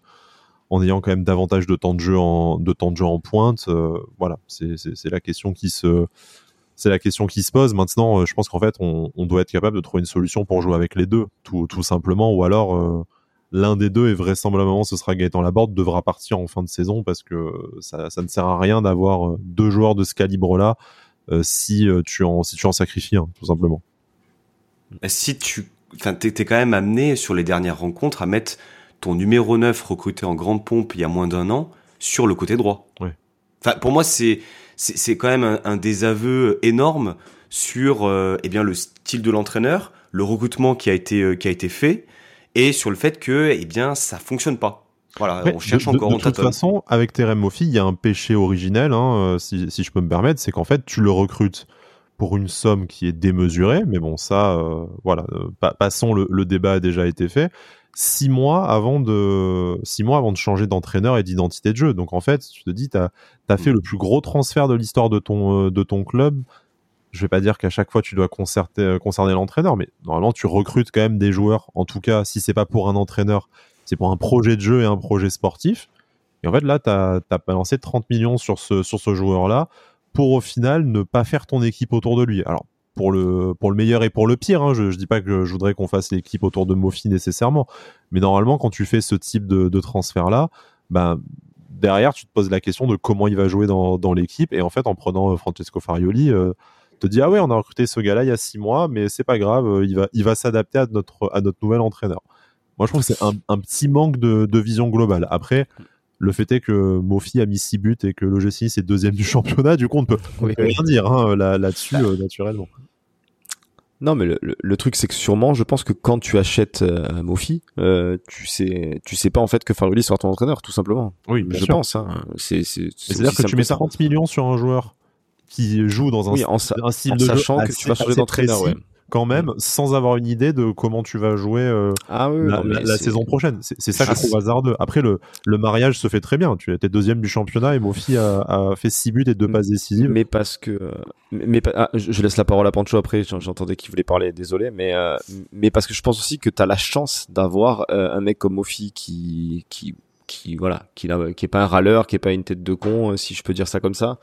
en ayant quand même davantage de temps de jeu en de temps de jeu en pointe. voilà, c'est la question qui se c'est la question qui se pose. Maintenant, je pense qu'en fait, on, doit être capable de trouver une solution pour jouer avec les deux, tout, tout simplement, ou alors l'un des deux, et vraisemblablement ce sera Gaëtan Laborde, devra partir en fin de saison parce que ça, ça ne sert à rien d'avoir deux joueurs de ce calibre-là euh, si, euh, tu en, si tu en sacrifies tout simplement. Si tu enfin, t'es, quand même amené sur les dernières rencontres à mettre ton numéro 9 recruté en grande pompe il y a moins d'un an sur le côté droit. Ouais. Enfin, pour moi, c'est, c'est, quand même un, désaveu énorme sur euh, eh bien, le style de l'entraîneur, le recrutement qui a été, qui a été fait, et sur le fait que eh bien, ça fonctionne pas. Voilà, on cherche encore. De, de toute façon, avec Terem Moffi, il y a un péché originel, hein, euh, si, si, je peux me permettre, c'est qu'en fait, tu le recrutes pour une somme qui est démesurée, mais bon, ça, euh, voilà, euh, passons, le, le, débat a déjà été fait. Six mois avant de, six mois avant de changer d'entraîneur et d'identité de jeu. Donc en fait, tu te dis, t'as as fait mm. le plus gros transfert de l'histoire de ton de ton club. Je vais pas dire qu'à chaque fois tu dois concerter, concerner l'entraîneur, mais normalement tu recrutes quand même des joueurs. En tout cas, si c'est pas pour un entraîneur, c'est pour un projet de jeu et un projet sportif. Et en fait, là, tu as, balancé 30 millions sur ce, sur ce joueur-là pour au final ne pas faire ton équipe autour de lui. Alors, pour le, pour le meilleur et pour le pire, hein, je, ne dis pas que je voudrais qu'on fasse l'équipe autour de Mofi nécessairement, mais normalement, quand tu fais ce type de, transfert-là, ben, derrière, tu te poses la question de comment il va jouer dans, l'équipe. Et en fait, en prenant euh, Francesco Farioli, euh, te dis ah ouais, on a recruté ce gars-là il y a six mois, mais c'est pas grave, euh, il va, il va s'adapter à notre, à notre nouvel entraîneur. Moi, je trouve que c'est un, petit manque de, vision globale. Après, le fait est que Mofi a mis 6 buts et que l'OGC est deuxième du championnat, du coup, on ne peut rien dire hein, là-dessus, euh, naturellement. Non, mais le, truc, c'est que sûrement, je pense que quand tu achètes euh, Mofi, euh, tu sais, tu sais pas en fait que Faruli sera ton entraîneur, tout simplement. Oui, je pense. Hein. C'est, à dire que tu mets 30 millions sur un joueur qui joue dans un, oui, en, un style en de sachant que tu vas changer d'entraîneur. Ouais quand même mm. sans avoir une idée de comment tu vas jouer euh, ah la, saison prochaine. C'est ça que je trouve hasardeux. Après, le, le mariage se fait très bien. Tu étais deuxième du championnat et Mofi a, a fait six buts et deux passes décisives. Mais parce que. Mais, ah, je laisse la parole à Pancho après. J'entendais qu'il voulait parler, désolé. Mais, euh, mais parce que je pense aussi que tu as la chance d'avoir euh, un mec comme Mofi qui, qui qui voilà qui, est pas un râleur qui est pas une tête de con si je peux dire ça comme ça.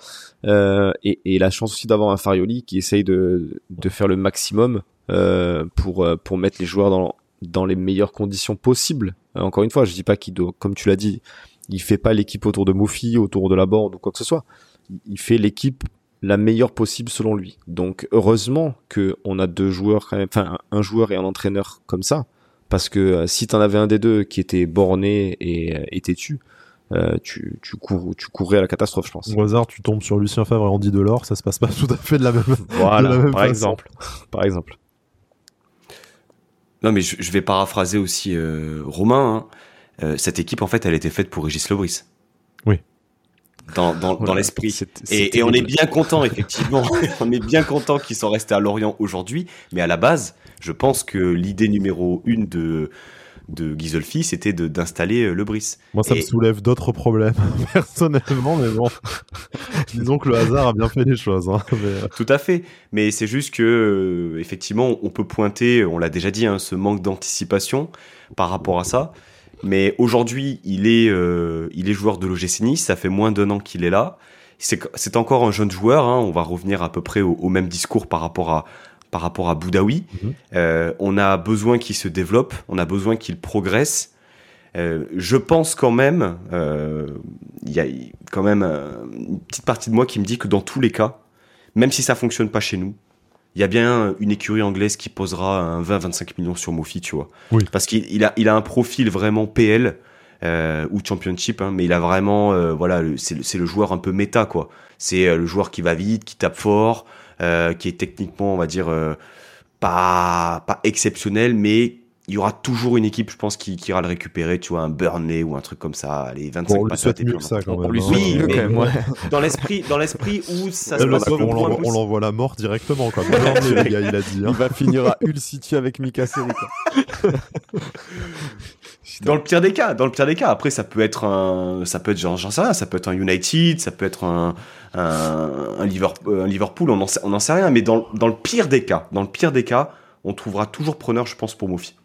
Euh, et, la chance aussi d'avoir un Farioli qui essaye de, faire le maximum euh, pour euh, pour mettre les joueurs dans dans les meilleures conditions possibles. Euh, encore une fois je dis pas qu'il doit comme tu l'as dit il fait pas l'équipe autour de Mofi autour de la board ou quoi que ce soit. Il fait l'équipe la meilleure possible selon lui. Donc heureusement que on a deux joueurs quand même enfin un joueur et un entraîneur comme ça parce que euh, si t'en avais un des deux qui était borné et, euh, et têtu, euh, tu, tu, cours, tu courrais à la catastrophe, je pense. Au hasard, tu tombes sur Lucien Favre et Andy Delors, ça se passe pas tout à fait de la même, voilà, par exemple. Par exemple. Non, mais je, je vais paraphraser aussi euh, Romain. Hein. Euh, cette équipe, en fait, elle était faite pour Régis Lebris. Oui. Dans, dans, dans l'esprit. Et, et on est bien content, effectivement. on est bien content qu'ils sont restés à Lorient aujourd'hui. Mais à la base, je pense que l'idée numéro une de de Gisolfi, c'était d'installer euh, le Brice. Moi, ça me soulève d'autres problèmes, personnellement, mais bon. Disons que le hasard a bien fait les choses. Hein, euh. Tout à fait. Mais c'est juste que, euh, effectivement, on peut pointer, on l'a déjà dit, hein, ce manque d'anticipation par rapport à ça. Mais aujourd'hui, il est, il est joueur de l'OGC Nice. Ça fait moins d'un an qu'il est là. C'est encore un jeune joueur. Hein, on va revenir à peu près au, au, même discours par rapport à, par rapport à Boudaoui. Mhm. Euh, on a besoin qu'il se développe, on a besoin qu'il progresse. Euh, je pense quand même, euh, il y a quand même une petite partie de moi qui me dit que dans tous les cas, même si ça fonctionne pas chez nous, il y a bien une écurie anglaise qui posera un 20-25 millions sur Mofi, tu vois. Parce qu'il a, il a un profil vraiment PL ou Championship, hein, mais il a vraiment, voilà, c'est le, joueur un peu méta, quoi. C'est le joueur qui va vite, qui tape fort, euh, qui est techniquement, on va dire, euh, pas, pas exceptionnel, mais il y aura toujours une équipe, je pense, qui, qui ira le récupérer, tu vois, un Burnley ou un truc comme ça, les 25 bon, on lui ça, quand même. Hein. oui, mais quand même, dans l'esprit, dans l'esprit où ça se passe on l'envoie la mort directement, quoi. Burnley, le gars, il a dit. Hein. Il va finir à Hull City avec Mika Dans le pire des cas, dans le pire des cas. Après, ça peut être un, ça peut être j'en sais rien, ça peut être un United, ça peut être un, un, Liverpool, un Liverpool, on n'en sait, on sait rien. Mais dans, dans le pire des cas, dans le pire des cas, on trouvera toujours preneur, je pense, pour Mofi.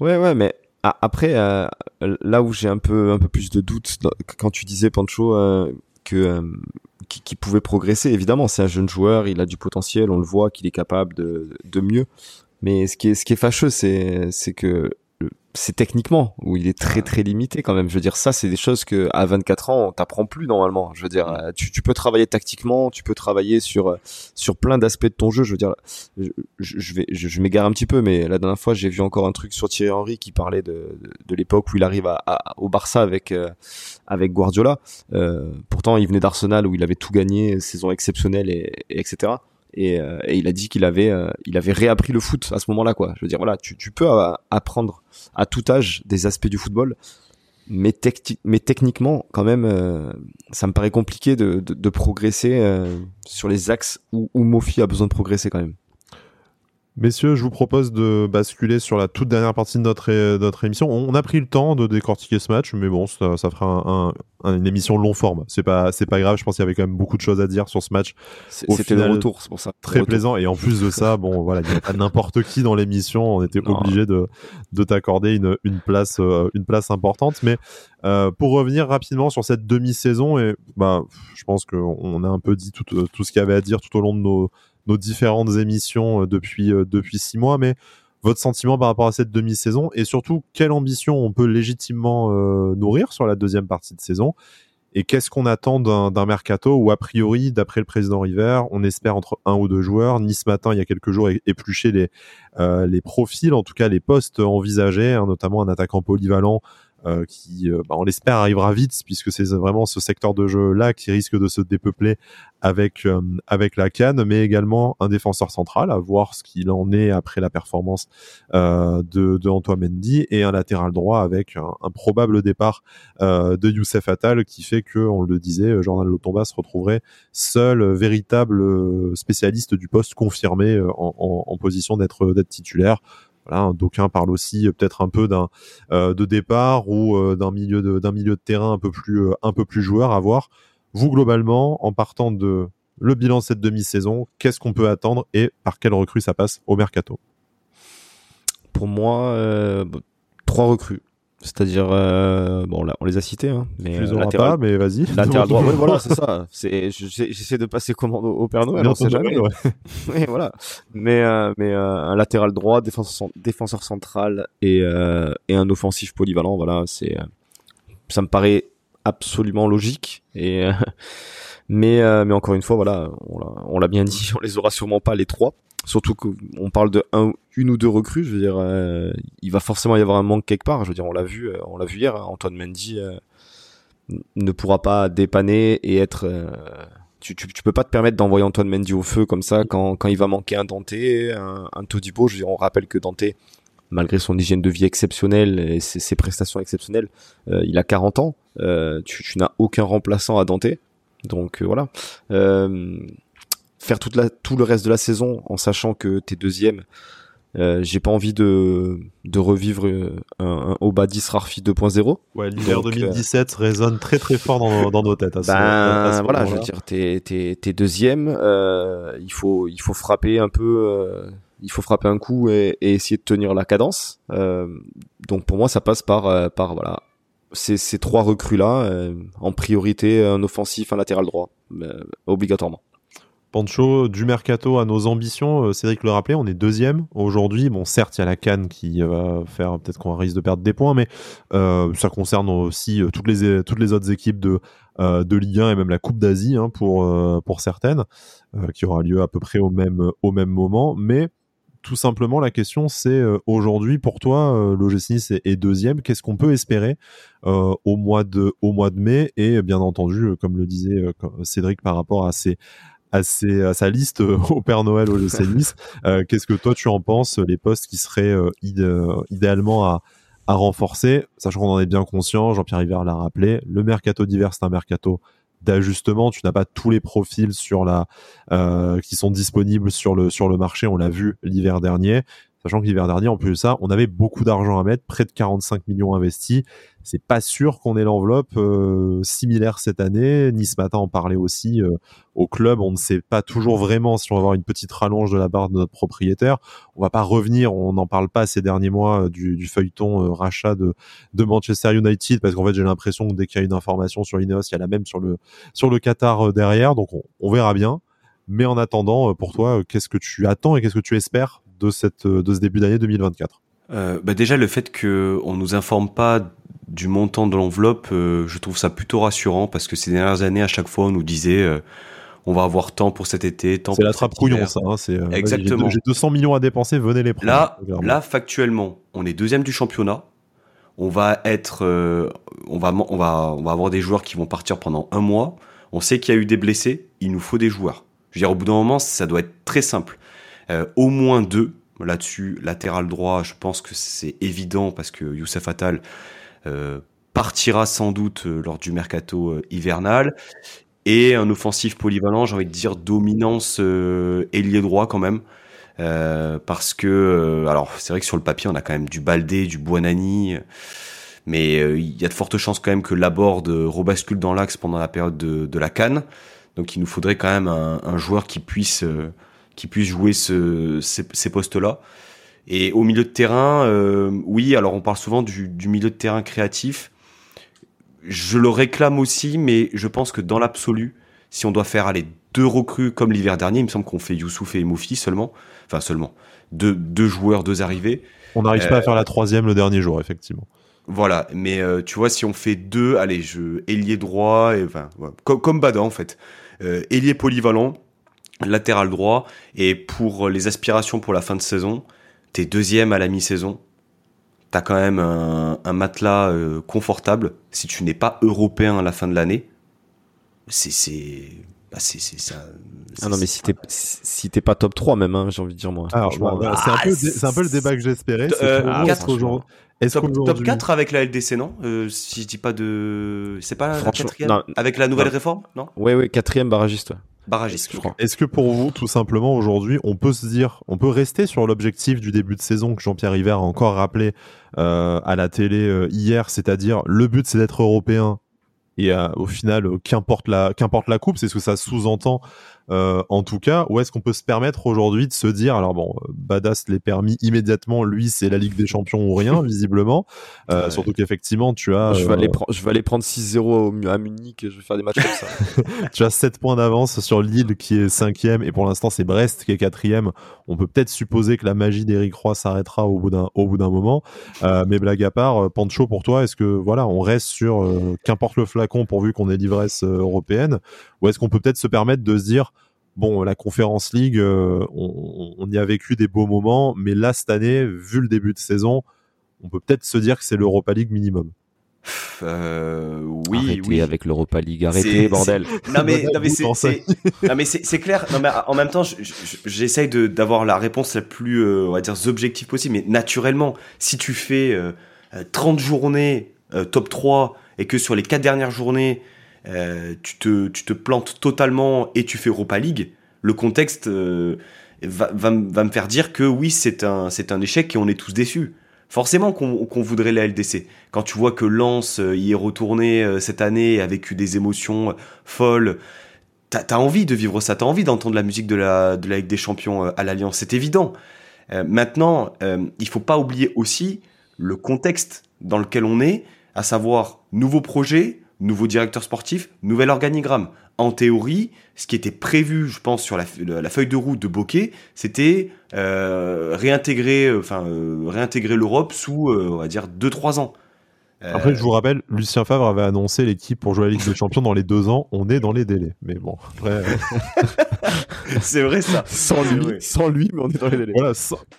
Ouais, ouais, mais après, euh, là où j'ai un peu, un peu plus de doutes, quand tu disais Pancho euh, que euh, pouvait progresser, évidemment, c'est un jeune joueur, il a du potentiel, on le voit qu'il est capable de, de mieux. Mais ce qui est, ce qui est fâcheux, c'est, c'est que c'est techniquement où il est très très limité quand même. Je veux dire, ça c'est des choses que à 24 ans on t'apprend plus normalement. Je veux dire, euh, tu, tu peux travailler tactiquement, tu peux travailler sur euh, sur plein d'aspects de ton jeu. Je veux dire, je, je vais je, m'égare un petit peu, mais la dernière fois j'ai vu encore un truc sur Thierry Henry qui parlait de de, l'époque où il arrive à, au Barça avec euh, avec Guardiola. Euh, pourtant il venait d'Arsenal où il avait tout gagné, saison exceptionnelle et, et etc. Et, et, il a dit qu'il avait il avait réappris le foot à ce moment-là quoi. Je veux dire voilà, tu, tu peux apprendre à tout âge des aspects du football. Mais, mais techniquement, quand même, euh, ça me paraît compliqué de, de, progresser euh, sur les axes où, où Mofi a besoin de progresser quand même. Messieurs, je vous propose de basculer sur la toute dernière partie de notre, notre émission. On a pris le temps de décortiquer ce match, mais bon, ça, ça fera un, une émission long forme. C'est pas, c'est pas grave. Je pense qu'il y avait quand même beaucoup de choses à dire sur ce match. C'était le retour, c'est pour ça. Très plaisant. Et en plus de ça, bon, voilà, il n'y avait pas n'importe qui dans l'émission. On était obligé de, de t'accorder une, une place, euh, une place importante. Mais euh, pour revenir rapidement sur cette demi-saison, et bah, je pense qu'on a un peu dit tout, tout ce qu'il y avait à dire tout au long de nos nos différentes émissions euh, depuis, euh, depuis six mois, mais votre sentiment par rapport à cette demi-saison et surtout quelle ambition on peut légitimement euh, nourrir sur la deuxième partie de saison et qu'est-ce qu'on attend d'un mercato où a priori, d'après le président River, on espère entre un ou deux joueurs. Ni ce matin, il y a quelques jours, éplucher les, les profils, en tout cas les postes envisagés, hein, notamment un attaquant polyvalent euh, qui, euh, bah, on l'espère, arrivera vite, puisque c'est vraiment ce secteur de jeu-là qui risque de se dépeupler avec, euh, avec la canne, mais également un défenseur central, à voir ce qu'il en est après la performance de, de Antoine Mendy, et un latéral droit avec un, probable départ de Youssef Attal, qui fait que, on le disait, Jordan Lotomba se retrouverait seul véritable spécialiste du poste confirmé en, en, en position d'être titulaire voilà, d'aucuns parlent aussi euh, peut-être un peu d'un euh, de départ ou euh, d'un milieu de d'un milieu de terrain un peu plus un peu plus joueur à voir. Vous globalement, en partant de le bilan de cette demi-saison, qu'est-ce qu'on peut attendre et par quelle recrue ça passe au mercato? Pour moi, trois recrues. C'est-à-dire, euh, bon, là, on les a cités, hein, mais euh, latéral, pas, mais vas-y. Latéral droit, ouais, voilà, c'est ça. C'est, j'essaie de passer commande au, Père Noël, on sait jamais. Ouais. voilà. Mais, euh, mais euh, un latéral droit, défenseur, défenseur central et, euh, et un offensif polyvalent, voilà, c'est, ça me paraît absolument logique. Et, mais, mais encore une fois, voilà, on l'a bien dit, on les aura sûrement pas les trois. Surtout qu'on parle de un, une ou deux recrues, je veux dire, euh, il va forcément y avoir un manque quelque part. Je veux dire, on l'a vu, euh, on l'a vu hier. Hein, Antoine Mendy euh, ne pourra pas dépanner et être. tu, tu, peux pas te permettre d'envoyer Antoine Mendy au feu comme ça quand, quand il va manquer un Dante, un, un Todibo. Je veux dire, on rappelle que Dante, malgré son hygiène de vie exceptionnelle et ses, prestations exceptionnelles, il a 40 ans. tu, tu n'as aucun remplaçant à Dante. Donc voilà faire toute la, tout le reste de la saison en sachant que t'es deuxième. Euh, j'ai pas envie de, de revivre euh, un, un Obadis Rarfi 2.0. Ouais, l'hiver 2017 euh, résonne très très fort dans, dans nos têtes. À ben, voilà, je veux dire, t'es, t'es, t'es deuxième, euh, il faut, il faut frapper un peu, euh, il faut frapper un coup et, et, essayer de tenir la cadence. donc pour moi, ça passe par, par voilà, ces, ces trois recrues là, en priorité un offensif, un latéral droit, obligatoirement. Pancho, du mercato à nos ambitions, euh, Cédric le rappelait, on est deuxième aujourd'hui. Bon, certes, il y a la Cannes qui va faire peut-être qu'on risque de perdre des points, mais euh, ça concerne aussi euh, toutes les autres équipes de Ligue 1 et même la Coupe d'Asie hein, pour certaines, qui aura lieu à peu près au même moment. Mais tout simplement, la question c'est aujourd'hui pour toi, l'OGC est, deuxième. Qu'est-ce qu'on peut espérer au mois de au mois de mai? Et bien entendu, comme le disait Cédric par rapport à ces à, sa liste euh, au Père Noël au Nice. Euh, qu'est-ce que toi tu en penses Les postes qui seraient euh, idéalement à, à renforcer, sachant qu'on en est bien conscient, Jean-Pierre Hiver l'a rappelé, le mercato d'hiver c'est un mercato d'ajustement, tu n'as pas tous les profils sur la qui sont disponibles sur le sur le marché, on l'a vu l'hiver dernier. Sachant que l'hiver dernier, en plus de ça, on avait beaucoup d'argent à mettre, près de 45 millions investis. C'est pas sûr qu'on ait l'enveloppe euh, similaire cette année. Nice Matin en parlait aussi euh, au club. On ne sait pas toujours vraiment si on va avoir une petite rallonge de la barre de notre propriétaire. On va pas revenir, on n'en parle pas ces derniers mois euh, du, feuilleton rachat de, Manchester United parce qu'en fait j'ai l'impression que dès qu'il y a une information sur Ineos, il y a la même sur le Qatar derrière. Donc on, on verra bien. Mais en attendant, pour toi, qu'est-ce que tu attends et qu'est-ce que tu espères de, cette, de ce début d'année 2024 euh, bah Déjà, le fait qu'on ne nous informe pas du montant de l'enveloppe, euh, je trouve ça plutôt rassurant parce que ces dernières années, à chaque fois, on nous disait euh, on va avoir tant pour cet été, tant C'est la trappe couillon, ça. Hein, c'est, euh, Exactement. J'ai 200 millions à dépenser, venez les prendre. Là, là, factuellement, on est deuxième du championnat. On va être, on va, on va, on va avoir des joueurs qui vont partir pendant un mois. On sait qu'il y a eu des blessés. Il nous faut des joueurs. Je veux dire, au bout d'un moment, ça doit être très simple. Euh, au moins deux. Là-dessus, latéral droit, je pense que c'est évident parce que Youssef Attal euh, partira sans doute euh, lors du mercato hivernal. Et un offensif polyvalent, j'ai envie de dire dominance ailier droit quand même. parce que, alors c'est vrai que sur le papier, on a quand même du Baldé, du Buonani, mais il y a de fortes chances quand même que Laborde rebascule dans l'axe pendant la période de, la Cannes. Donc il nous faudrait quand même un joueur qui puisse qui puisse jouer ce, ces, postes-là. Et au milieu de terrain, euh, oui, alors on parle souvent du, du, milieu de terrain créatif. Je le réclame aussi, mais je pense que dans l'absolu, si on doit faire aller deux recrues comme l'hiver dernier, il me semble qu'on fait Youssouf et Moufi seulement, enfin seulement, deux, deux joueurs, deux arrivées. On n'arrive pas à faire la troisième le dernier jour, effectivement. Voilà, mais euh, tu vois, si on fait deux, allez, je ailier droit, et, enfin, comme, comme Bada en fait, euh, ailier polyvalent, latéral droit. Et pour les aspirations pour la fin de saison, t'es deuxième à la mi-saison. T'as quand même un, matelas euh, confortable. Si tu n'es pas européen à la fin de l'année, c'est c'est bah c'est ça. Ah non mais si t'es si t'es pas top 3 même, hein, j'ai envie de dire moi. Alors, c'est un, peu, c'est un peu le débat que j'espérais. Euh, est-ce top, top 4 avec la LDC non? Euh, Si je dis pas de, c'est pas la quatrième avec la nouvelle réforme non? Oui oui quatrième barragiste barragiste, je crois. Est-ce que pour vous, tout simplement, aujourd'hui, on peut se dire, on peut rester sur l'objectif du début de saison que Jean-Pierre River a encore rappelé euh, à la télé euh, hier, c'est-à-dire le but c'est d'être européen et euh, au final, qu'importe la, qu'importe la coupe, c'est ce que ça sous-entend euh, en tout cas, où est-ce qu'on peut se permettre aujourd'hui de se dire, alors bon, Badass l'est permis immédiatement, lui c'est la Ligue des Champions ou rien, visiblement. Euh, Surtout qu'effectivement, tu as... Je vais, aller, euh, je vais aller prendre 6-0 à Munich, je vais faire des matchs comme ça. tu as 7 points d'avance sur Lille qui est 5 et pour l'instant c'est Brest qui est 4 On peut peut-être supposer que la magie d'Eric Roy s'arrêtera au bout d'un au bout d'un moment. Euh, mais blague à part, euh, Pancho pour toi, est-ce que voilà, on reste sur qu'importe le flacon pourvu qu'on ait l'ivresse européenne, ou est-ce qu'on peut peut-être se permettre de se dire bon, la Conférence League, euh, on, y a vécu des beaux moments, mais là, cette année, vu le début de saison, on peut peut-être se dire que c'est l'Europa League minimum. Euh, oui, arrêtez oui. avec l'Europa League, arrêtez, bordel. Non mais, non mais c'est, clair. Non mais en même temps, j'essaye de d'avoir la réponse la plus, euh, on va dire, objective possible. Mais naturellement, si tu fais 30 journées top 3 et que sur les 4 dernières journées, euh, tu, te, tu te plantes totalement et tu fais Europa League, le contexte euh, va, va, me faire dire que oui, c'est un, c'est un échec et on est tous déçus. Forcément qu'on voudrait la LDC. Quand tu vois que Lens euh, y est retourné cette année a vécu des émotions folles, t'as as envie de vivre ça, t'as envie d'entendre la musique de la, de Ligue des Champions à l'Alliance, c'est évident. maintenant, il faut pas oublier aussi le contexte dans lequel on est, à savoir nouveau projet, nouveau directeur sportif, nouvel organigramme. En théorie, ce qui était prévu, je pense, sur la, feuille de route de Bokeh, c'était euh, réintégrer, euh, euh, réintégrer l'Europe sous, on va dire, 2-3 ans. Après, je vous rappelle, Lucien Favre avait annoncé l'équipe pour jouer à la Ligue des Champions dans les deux ans. On est dans les délais. Mais bon, après. c'est vrai ça. Sans lui, sans lui, mais on est dans les délais. Voilà,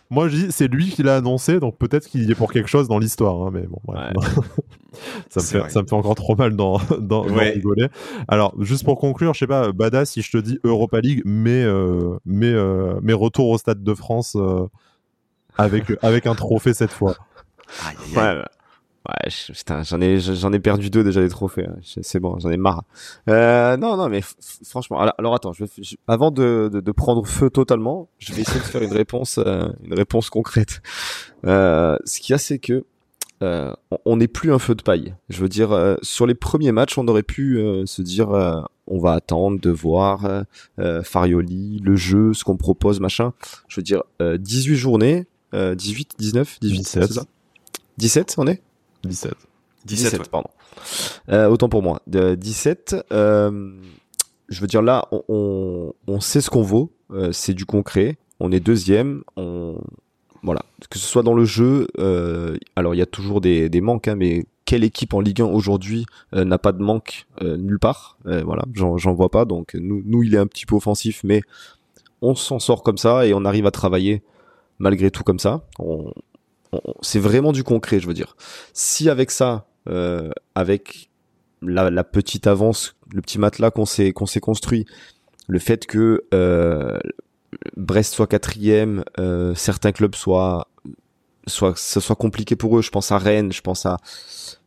Moi, je dis, c'est lui qui l'a annoncé, donc peut-être qu'il y est pour quelque chose dans l'histoire. Hein, mais bon, ça, me fait, ça me fait encore trop mal d'en rigoler. Alors, juste pour conclure, je sais pas, Bada, si je te dis Europa League, mais, euh, mais, euh, mais retour au Stade de France euh, avec, avec un trophée cette fois. Aïe, aïe, aïe. Ouais, j'en ai, j'en ai perdu deux déjà des trophées. Hein. C'est bon, j'en ai marre. Euh, non, non, mais franchement, alors, attends, je avant de, de, de, prendre feu totalement, je vais essayer de faire une réponse, euh, une réponse concrète. Euh, ce qu'il y a, c'est que euh, on n'est plus un feu de paille. Je veux dire, euh, sur les premiers matchs, on aurait pu euh, se dire, on va attendre de voir Farioli, le jeu, ce qu'on propose, machin. Je veux dire, 18 journées, 18, 19, 18, 17. Ça? 17, on est? 17. 17, pardon. autant pour moi. 17. je veux dire, là, on, on sait ce qu'on vaut. c'est du concret. On est deuxième. On, voilà, que ce soit dans le jeu, euh, alors il y a toujours des, des manques, hein, mais quelle équipe en Ligue 1 aujourd'hui euh, n'a pas de manque euh, nulle part? Voilà, j'en vois pas. Donc nous, nous, il est un petit peu offensif, mais on s'en sort comme ça et on arrive à travailler malgré tout comme ça. On, c'est vraiment du concret, je veux dire. Si avec ça, avec la, la, petite avance, le petit matelas qu'on s'est qu'on s'est construit, le fait que Brest soit quatrième, euh, certains clubs soient soit ce soit compliqué pour eux. Je pense à Rennes, je pense à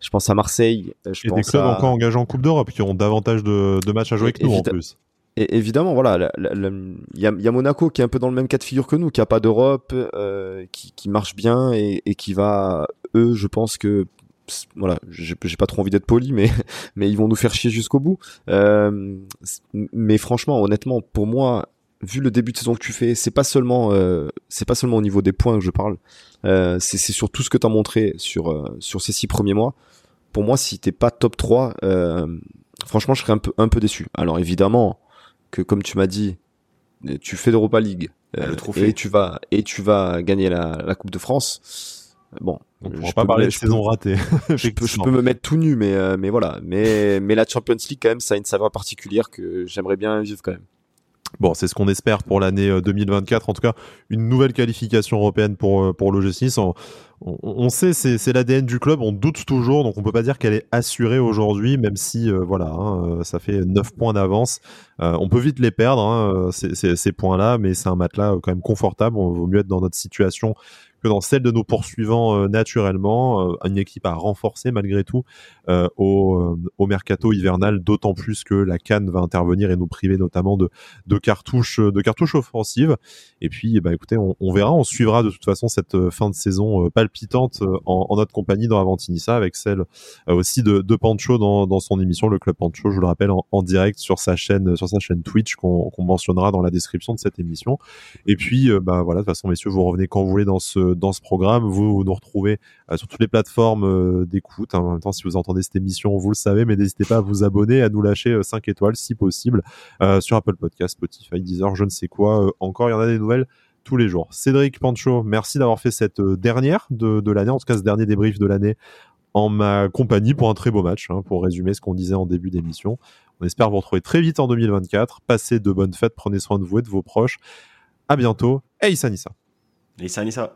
je pense à Marseille. Euh, je et des clubs encore engagés en Coupe d'Europe qui ont davantage de, de matchs à jouer que nous en plus. Et évidemment, voilà, il y a, Monaco qui est un peu dans le même cas de figure que nous, qui a pas d'Europe, euh, qui, qui marche bien et, et qui va, eux, je pense que voilà, j'ai pas trop envie d'être poli, mais mais ils vont nous faire chier jusqu'au bout. Euh, mais franchement, honnêtement, pour moi, vu le début de saison que tu fais, c'est pas seulement euh, c'est pas seulement au niveau des points que je parle, euh, c'est sur tout ce que tu as montré sur euh, sur ces six premiers mois. Pour moi, si t'es pas top 3, franchement, je serais un peu un peu déçu. Alors évidemment que comme tu m'as dit, tu fais d'Europa League et tu vas et tu vas gagner la, Coupe de France. Bon, on pourra pas parler de saison ratée. je, peux, je peux me mettre tout nu, mais mais voilà. Mais mais la Champions League quand même, ça a une saveur particulière que j'aimerais bien vivre quand même. Bon, c'est ce qu'on espère pour l'année 2024. Euh, en tout cas, une nouvelle qualification européenne pour, euh, pour l'OGC. On, on, sait, c'est l'ADN du club. On doute toujours, donc on peut pas dire qu'elle est assurée aujourd'hui, même si, euh, voilà, hein, ça fait 9 points d'avance. on peut vite les perdre, hein, ces, points-là, mais c'est un matelas quand même confortable. On vaut mieux être dans notre situation que dans celle de nos poursuivants euh, naturellement. Euh, une équipe à renforcer malgré tout euh, au, mercato hivernal, d'autant plus que la Cannes va intervenir et nous priver notamment de, cartouches de cartouches offensives. Et puis, bah, écoutez, on, verra, on suivra de toute façon cette fin de saison palpitante en, notre compagnie dans Avantinissa, avec celle aussi de, Pancho dans, son émission, le Club Pancho, je le rappelle, en, direct sur sa chaîne, sur sa chaîne Twitch qu'on mentionnera dans la description de cette émission. Et puis, bah voilà, de toute façon, messieurs, vous revenez quand vous voulez dans ce dans ce programme. Vous, nous retrouvez euh, sur toutes les plateformes euh, d'écoute. Hein. En même temps, si vous entendez cette émission, vous le savez, mais n'hésitez pas à vous abonner, à nous lâcher 5 euh, étoiles si possible sur Apple Podcast, Spotify, Deezer, je ne sais quoi. encore, il y en a des nouvelles tous les jours. Cédric Pancho, merci d'avoir fait cette dernière de, de l'année, en tout cas ce dernier débrief de l'année en ma compagnie pour un très beau match, hein, pour résumer ce qu'on disait en début d'émission. On espère vous retrouver très vite en 2024. Passez de bonnes fêtes, prenez soin de vous et de vos proches. À bientôt. Et Issa Nissa. Issa Nissa.